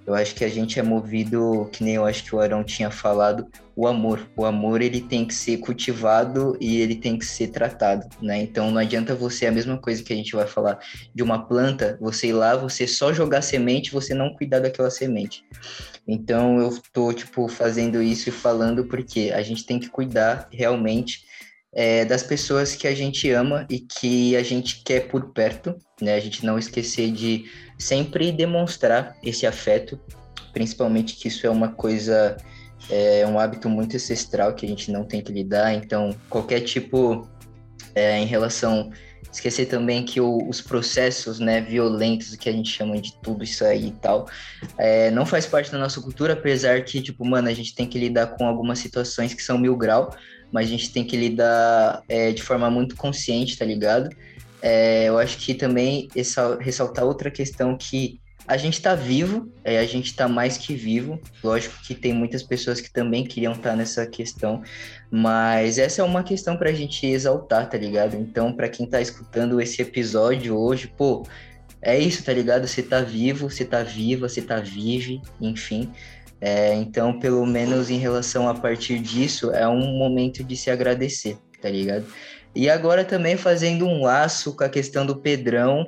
Eu acho que a gente é movido, que nem eu acho que o Arão tinha falado, o amor. O amor ele tem que ser cultivado e ele tem que ser tratado, né? Então não adianta você a mesma coisa que a gente vai falar de uma planta, você ir lá, você só jogar semente, você não cuidar daquela semente. Então eu tô tipo fazendo isso e falando porque a gente tem que cuidar realmente é, das pessoas que a gente ama e que a gente quer por perto, né? A gente não esquecer de sempre demonstrar esse afeto, principalmente que isso é uma coisa, é um hábito muito ancestral que a gente não tem que lidar. Então, qualquer tipo é, em relação esquecer também que o, os processos né, violentos, que a gente chama de tudo isso aí e tal, é, não faz parte da nossa cultura, apesar que, tipo, mano, a gente tem que lidar com algumas situações que são mil grau, mas a gente tem que lidar é, de forma muito consciente, tá ligado? É, eu acho que também essa, ressaltar outra questão que a gente está vivo, é, a gente está mais que vivo. Lógico que tem muitas pessoas que também queriam estar tá nessa questão, mas essa é uma questão para a gente exaltar, tá ligado? Então, para quem está escutando esse episódio hoje, pô, é isso, tá ligado? Você tá vivo, você tá viva, você tá vive, enfim. É, então, pelo menos em relação a partir disso, é um momento de se agradecer, tá ligado? E agora também fazendo um laço com a questão do Pedrão,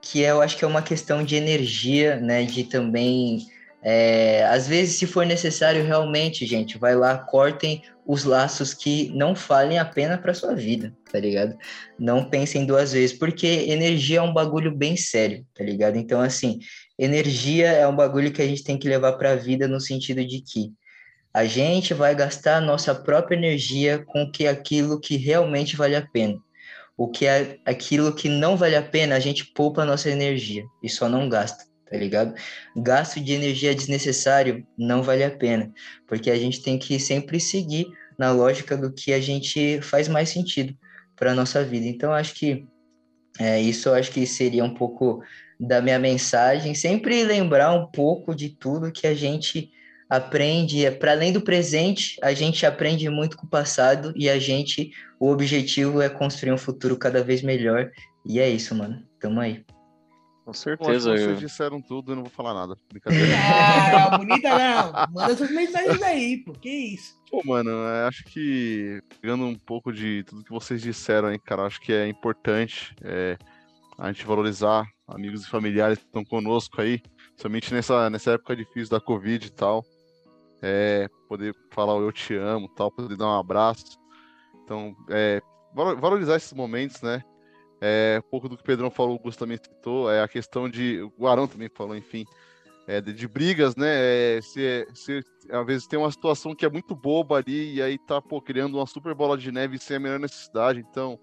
que eu acho que é uma questão de energia, né? De também, é, às vezes, se for necessário, realmente, gente, vai lá, cortem os laços que não falem a pena para sua vida, tá ligado? Não pensem duas vezes, porque energia é um bagulho bem sério, tá ligado? Então, assim, energia é um bagulho que a gente tem que levar para a vida no sentido de que a gente vai gastar nossa própria energia com que aquilo que realmente vale a pena. O que é aquilo que não vale a pena, a gente poupa a nossa energia e só não gasta, tá ligado? Gasto de energia desnecessário não vale a pena, porque a gente tem que sempre seguir na lógica do que a gente faz mais sentido para nossa vida. Então, acho que é, isso acho que seria um pouco da minha mensagem, sempre lembrar um pouco de tudo que a gente aprende, é, para além do presente, a gente aprende muito com o passado e a gente, o objetivo é construir um futuro cada vez melhor. E é isso, mano. Tamo aí. Com certeza. Pô, vocês disseram tudo, eu não vou falar nada. Brincadeira. <laughs> Ah, bonita não. Manda suas mensagens aí, pô. Que isso? Pô, mano, acho que pegando um pouco de tudo que vocês disseram aí, cara, acho que é importante. É, a gente valorizar amigos e familiares que estão conosco aí, somente nessa, nessa época difícil da Covid e tal. É, poder falar eu te amo tal, poder dar um abraço. Então, é, valorizar esses momentos, né? É, um pouco do que o Pedrão falou, o Augusto também citou, é a questão de. O Arão também falou, enfim, é, de, de, brigas, né? É, se, se às vezes tem uma situação que é muito boba ali e aí tá pô, criando uma super bola de neve sem a menor necessidade. Então,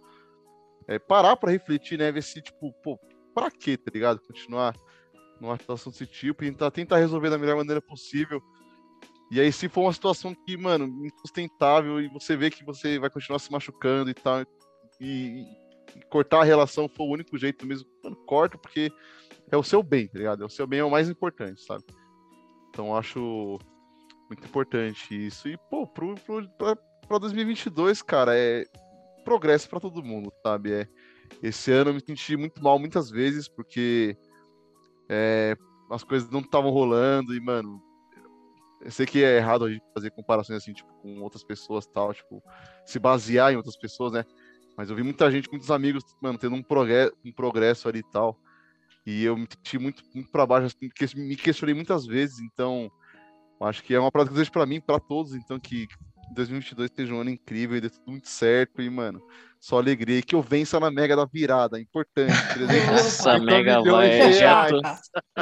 é, parar para refletir, né? Ver se, tipo, pô, pra quê, tá ligado? Continuar numa situação desse tipo e tentar, tentar resolver da melhor maneira possível. E aí, se for uma situação que, mano, insustentável e você vê que você vai continuar se machucando e tal, e, e cortar a relação for o único jeito mesmo, mano, corta porque é o seu bem, tá ligado? É o seu bem é o mais importante, sabe? Então acho muito importante isso. E, pô, pro, pro, pra, pra 2022, cara, é progresso para todo mundo, sabe? É, esse ano eu me senti muito mal muitas vezes, porque é, as coisas não estavam rolando e, mano, eu sei que é errado a gente fazer comparações assim, tipo, com outras pessoas tal, tipo, se basear em outras pessoas, né? Mas eu vi muita gente, muitos amigos, mano, tendo um progresso, um progresso ali e tal. E eu me senti muito, muito para baixo, assim, porque me questionei muitas vezes, então acho que é uma prática que eu desejo para mim, para todos, então que 2022 seja um ano incrível e dê tudo muito certo e, mano, só alegria. E que eu vença na Mega da virada, importante. <laughs> Nossa, Mega vai, já tô,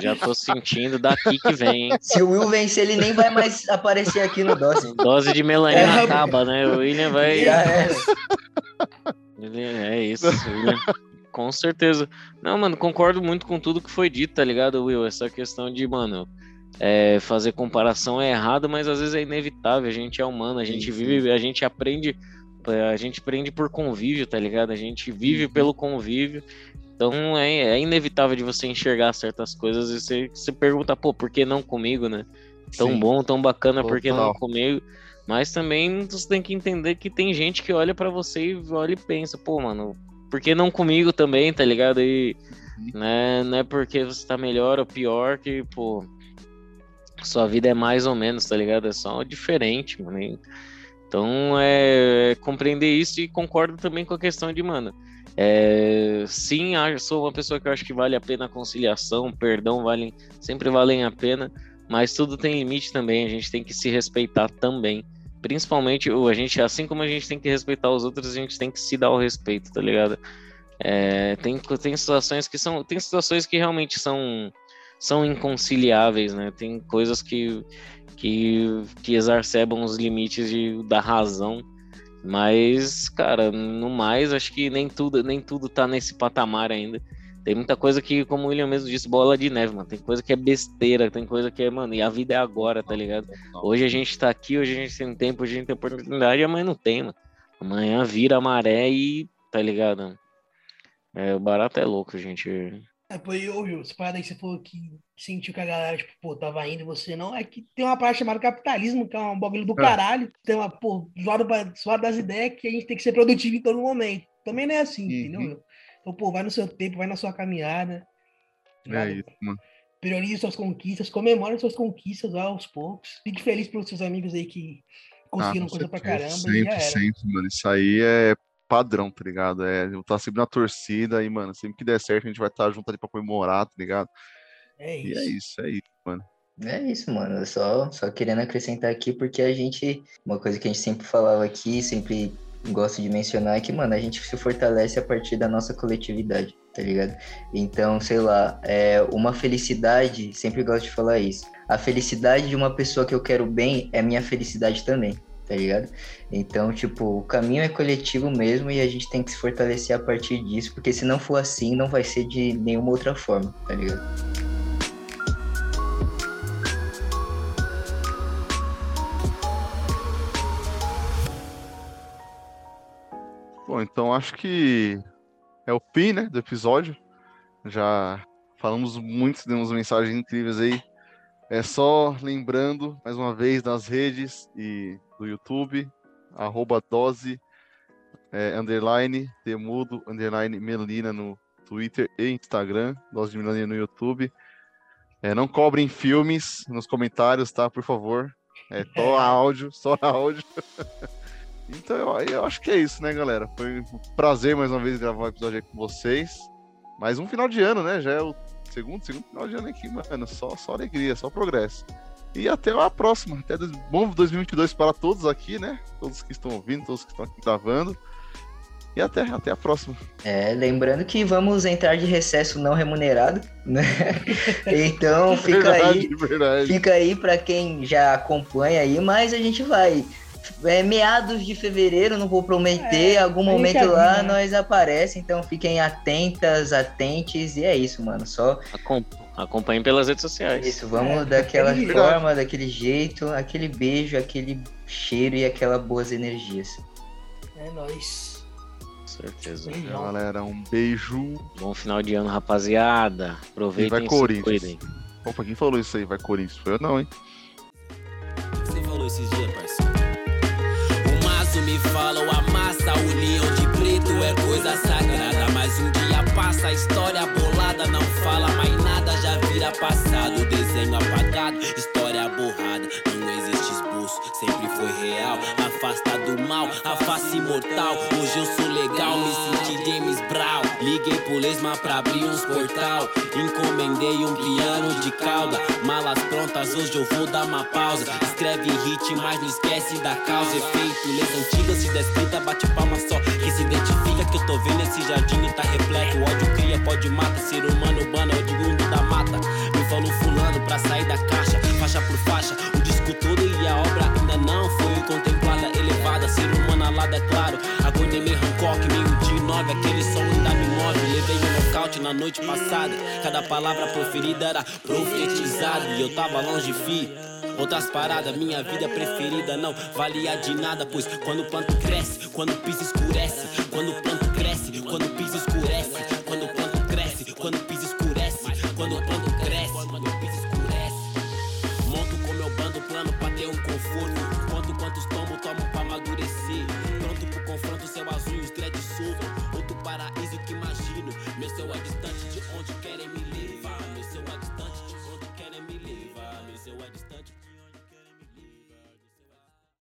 já tô sentindo daqui que vem, hein? Se o Will vencer, ele nem vai mais aparecer aqui no Dose. Dose de melanina é, acaba, né? O William vai... Já é. <laughs> É isso, William. <laughs> Com certeza. Não, mano, concordo muito com tudo que foi dito, tá ligado, Will? Essa questão de, mano, é, fazer comparação é errado, mas às vezes é inevitável. A gente é humano, a gente sim, vive, a gente aprende, a gente aprende por convívio, tá ligado? A gente vive uhum. pelo convívio. Então é, é, inevitável de você enxergar certas coisas e você, você pergunta, pô, por que não comigo, né? Tão sim. bom, tão bacana, Total. por que não comigo? Mas também você tem que entender que tem gente que olha para você e olha e pensa, pô, mano, por que não comigo também, tá ligado? E uhum. né, não é porque você tá melhor ou pior que, pô, sua vida é mais ou menos, tá ligado? É só diferente, mano. Então, é, é compreender isso e concordo também com a questão de, mano, é, sim, sou uma pessoa que eu acho que vale a pena a conciliação, perdão, valem, sempre valem a pena, mas tudo tem limite também, a gente tem que se respeitar também principalmente a gente, assim como a gente tem que respeitar os outros, a gente tem que se dar o respeito, tá ligado? É, tem, tem situações que são, tem situações que realmente são são inconciliáveis, né? Tem coisas que que, que exacerbam os limites de, da razão, mas cara, no mais acho que nem tudo nem tudo tá nesse patamar ainda. Tem muita coisa que, como o William mesmo disse, bola de neve, mano. Tem coisa que é besteira, tem coisa que é, mano, e a vida é agora, tá ligado? Hoje a gente tá aqui, hoje a gente tem tempo, hoje a gente tem oportunidade, amanhã não tem, mano. Amanhã vira a maré e, tá ligado? É, o barato é louco, gente. É, pô, eu, Will, essa parada aí que você falou que sentiu que a galera, tipo, pô, tava indo e você não, é que tem uma parte chamada capitalismo, que é um bagulho do é. caralho, tem uma, pô, zoado, zoado das ideias que a gente tem que ser produtivo em todo momento. Também não é assim, uhum. entendeu? Então, pô, vai no seu tempo, vai na sua caminhada. É isso, mano. Priorize suas conquistas, comemore suas conquistas aos poucos. Fique feliz pelos seus amigos aí que conseguiram ah, coisa pra caramba. Sempre, sempre, mano. Isso aí é padrão, tá ligado? É, eu tá sempre na torcida e, mano, sempre que der certo, a gente vai estar junto ali pra comemorar, tá ligado? É isso. E é isso, é isso, mano. É isso, mano. Só, só querendo acrescentar aqui, porque a gente. Uma coisa que a gente sempre falava aqui, sempre gosto de mencionar é que, mano, a gente se fortalece a partir da nossa coletividade, tá ligado? Então, sei lá, é uma felicidade, sempre gosto de falar isso. A felicidade de uma pessoa que eu quero bem é minha felicidade também, tá ligado? Então, tipo, o caminho é coletivo mesmo e a gente tem que se fortalecer a partir disso, porque se não for assim, não vai ser de nenhuma outra forma, tá ligado? Bom, então acho que é o fim, né, do episódio. Já falamos muito, demos mensagens incríveis aí. É só lembrando, mais uma vez, nas redes e do YouTube, arroba dose, é, underline, temudo, underline, melina no Twitter e Instagram, dose de melina no YouTube. É, não cobrem filmes nos comentários, tá? Por favor. É só <laughs> áudio, só áudio. <laughs> Então eu, eu, acho que é isso, né, galera? Foi um prazer mais uma vez gravar o um episódio aqui com vocês. Mais um final de ano, né? Já é o segundo, segundo final de ano aqui, mano. Só, só alegria, só progresso. E até a próxima. Até bom 2022 para todos aqui, né? Todos que estão ouvindo, todos que estão aqui gravando. E até, até a próxima. É, lembrando que vamos entrar de recesso não remunerado, né? <laughs> Então fica verdade, aí, verdade. fica aí para quem já acompanha aí, mas a gente vai é, meados de fevereiro, não vou prometer, é, algum momento lá né? nós aparece, então fiquem atentas, atentes, e é isso, mano, só... Acompanhem pelas redes sociais. Isso, vamos é, daquela forma, daquele jeito, aquele beijo, aquele cheiro e aquelas boas energias. É nóis certeza. Beijão. Galera, um beijo. Bom final de ano, rapaziada. Aproveitem e vai Corinthians. Opa, quem falou isso aí? Vai Corinthians? Foi eu não, hein? Você falou esses dias, parceiro. Fala, amassa, a união de preto é coisa sagrada. Mas um dia passa, a história bolada não fala mais nada, já vira passado. Desenho apagado, história borrada. Não existe esboço, sempre foi real. Afasta do mal, a face mortal. Hoje eu sou legal, me senti James. Liguei pro Lesma pra abrir uns portal. Encomendei um piano de cauda. Malas prontas, hoje eu vou dar uma pausa. Escreve hit, mas não esquece da causa. Efeito, leis antigas, se descrita, bate palma só. Que se identifica que eu tô vendo esse jardim e tá repleto. Ódio cria, pode mata. Ser humano bana, é o mundo da mata. Me falou fulano pra sair da caixa, faixa por faixa. O disco todo e a obra ainda não foi contemplada, elevada. Ser humano alada, é claro. Na noite passada. Cada palavra proferida era profetizada. E eu tava longe, fi. Outras paradas, minha vida preferida não valia de nada, pois quando o planto cresce, quando o piso escurece, quando o planto cresce, quando o piso escurece,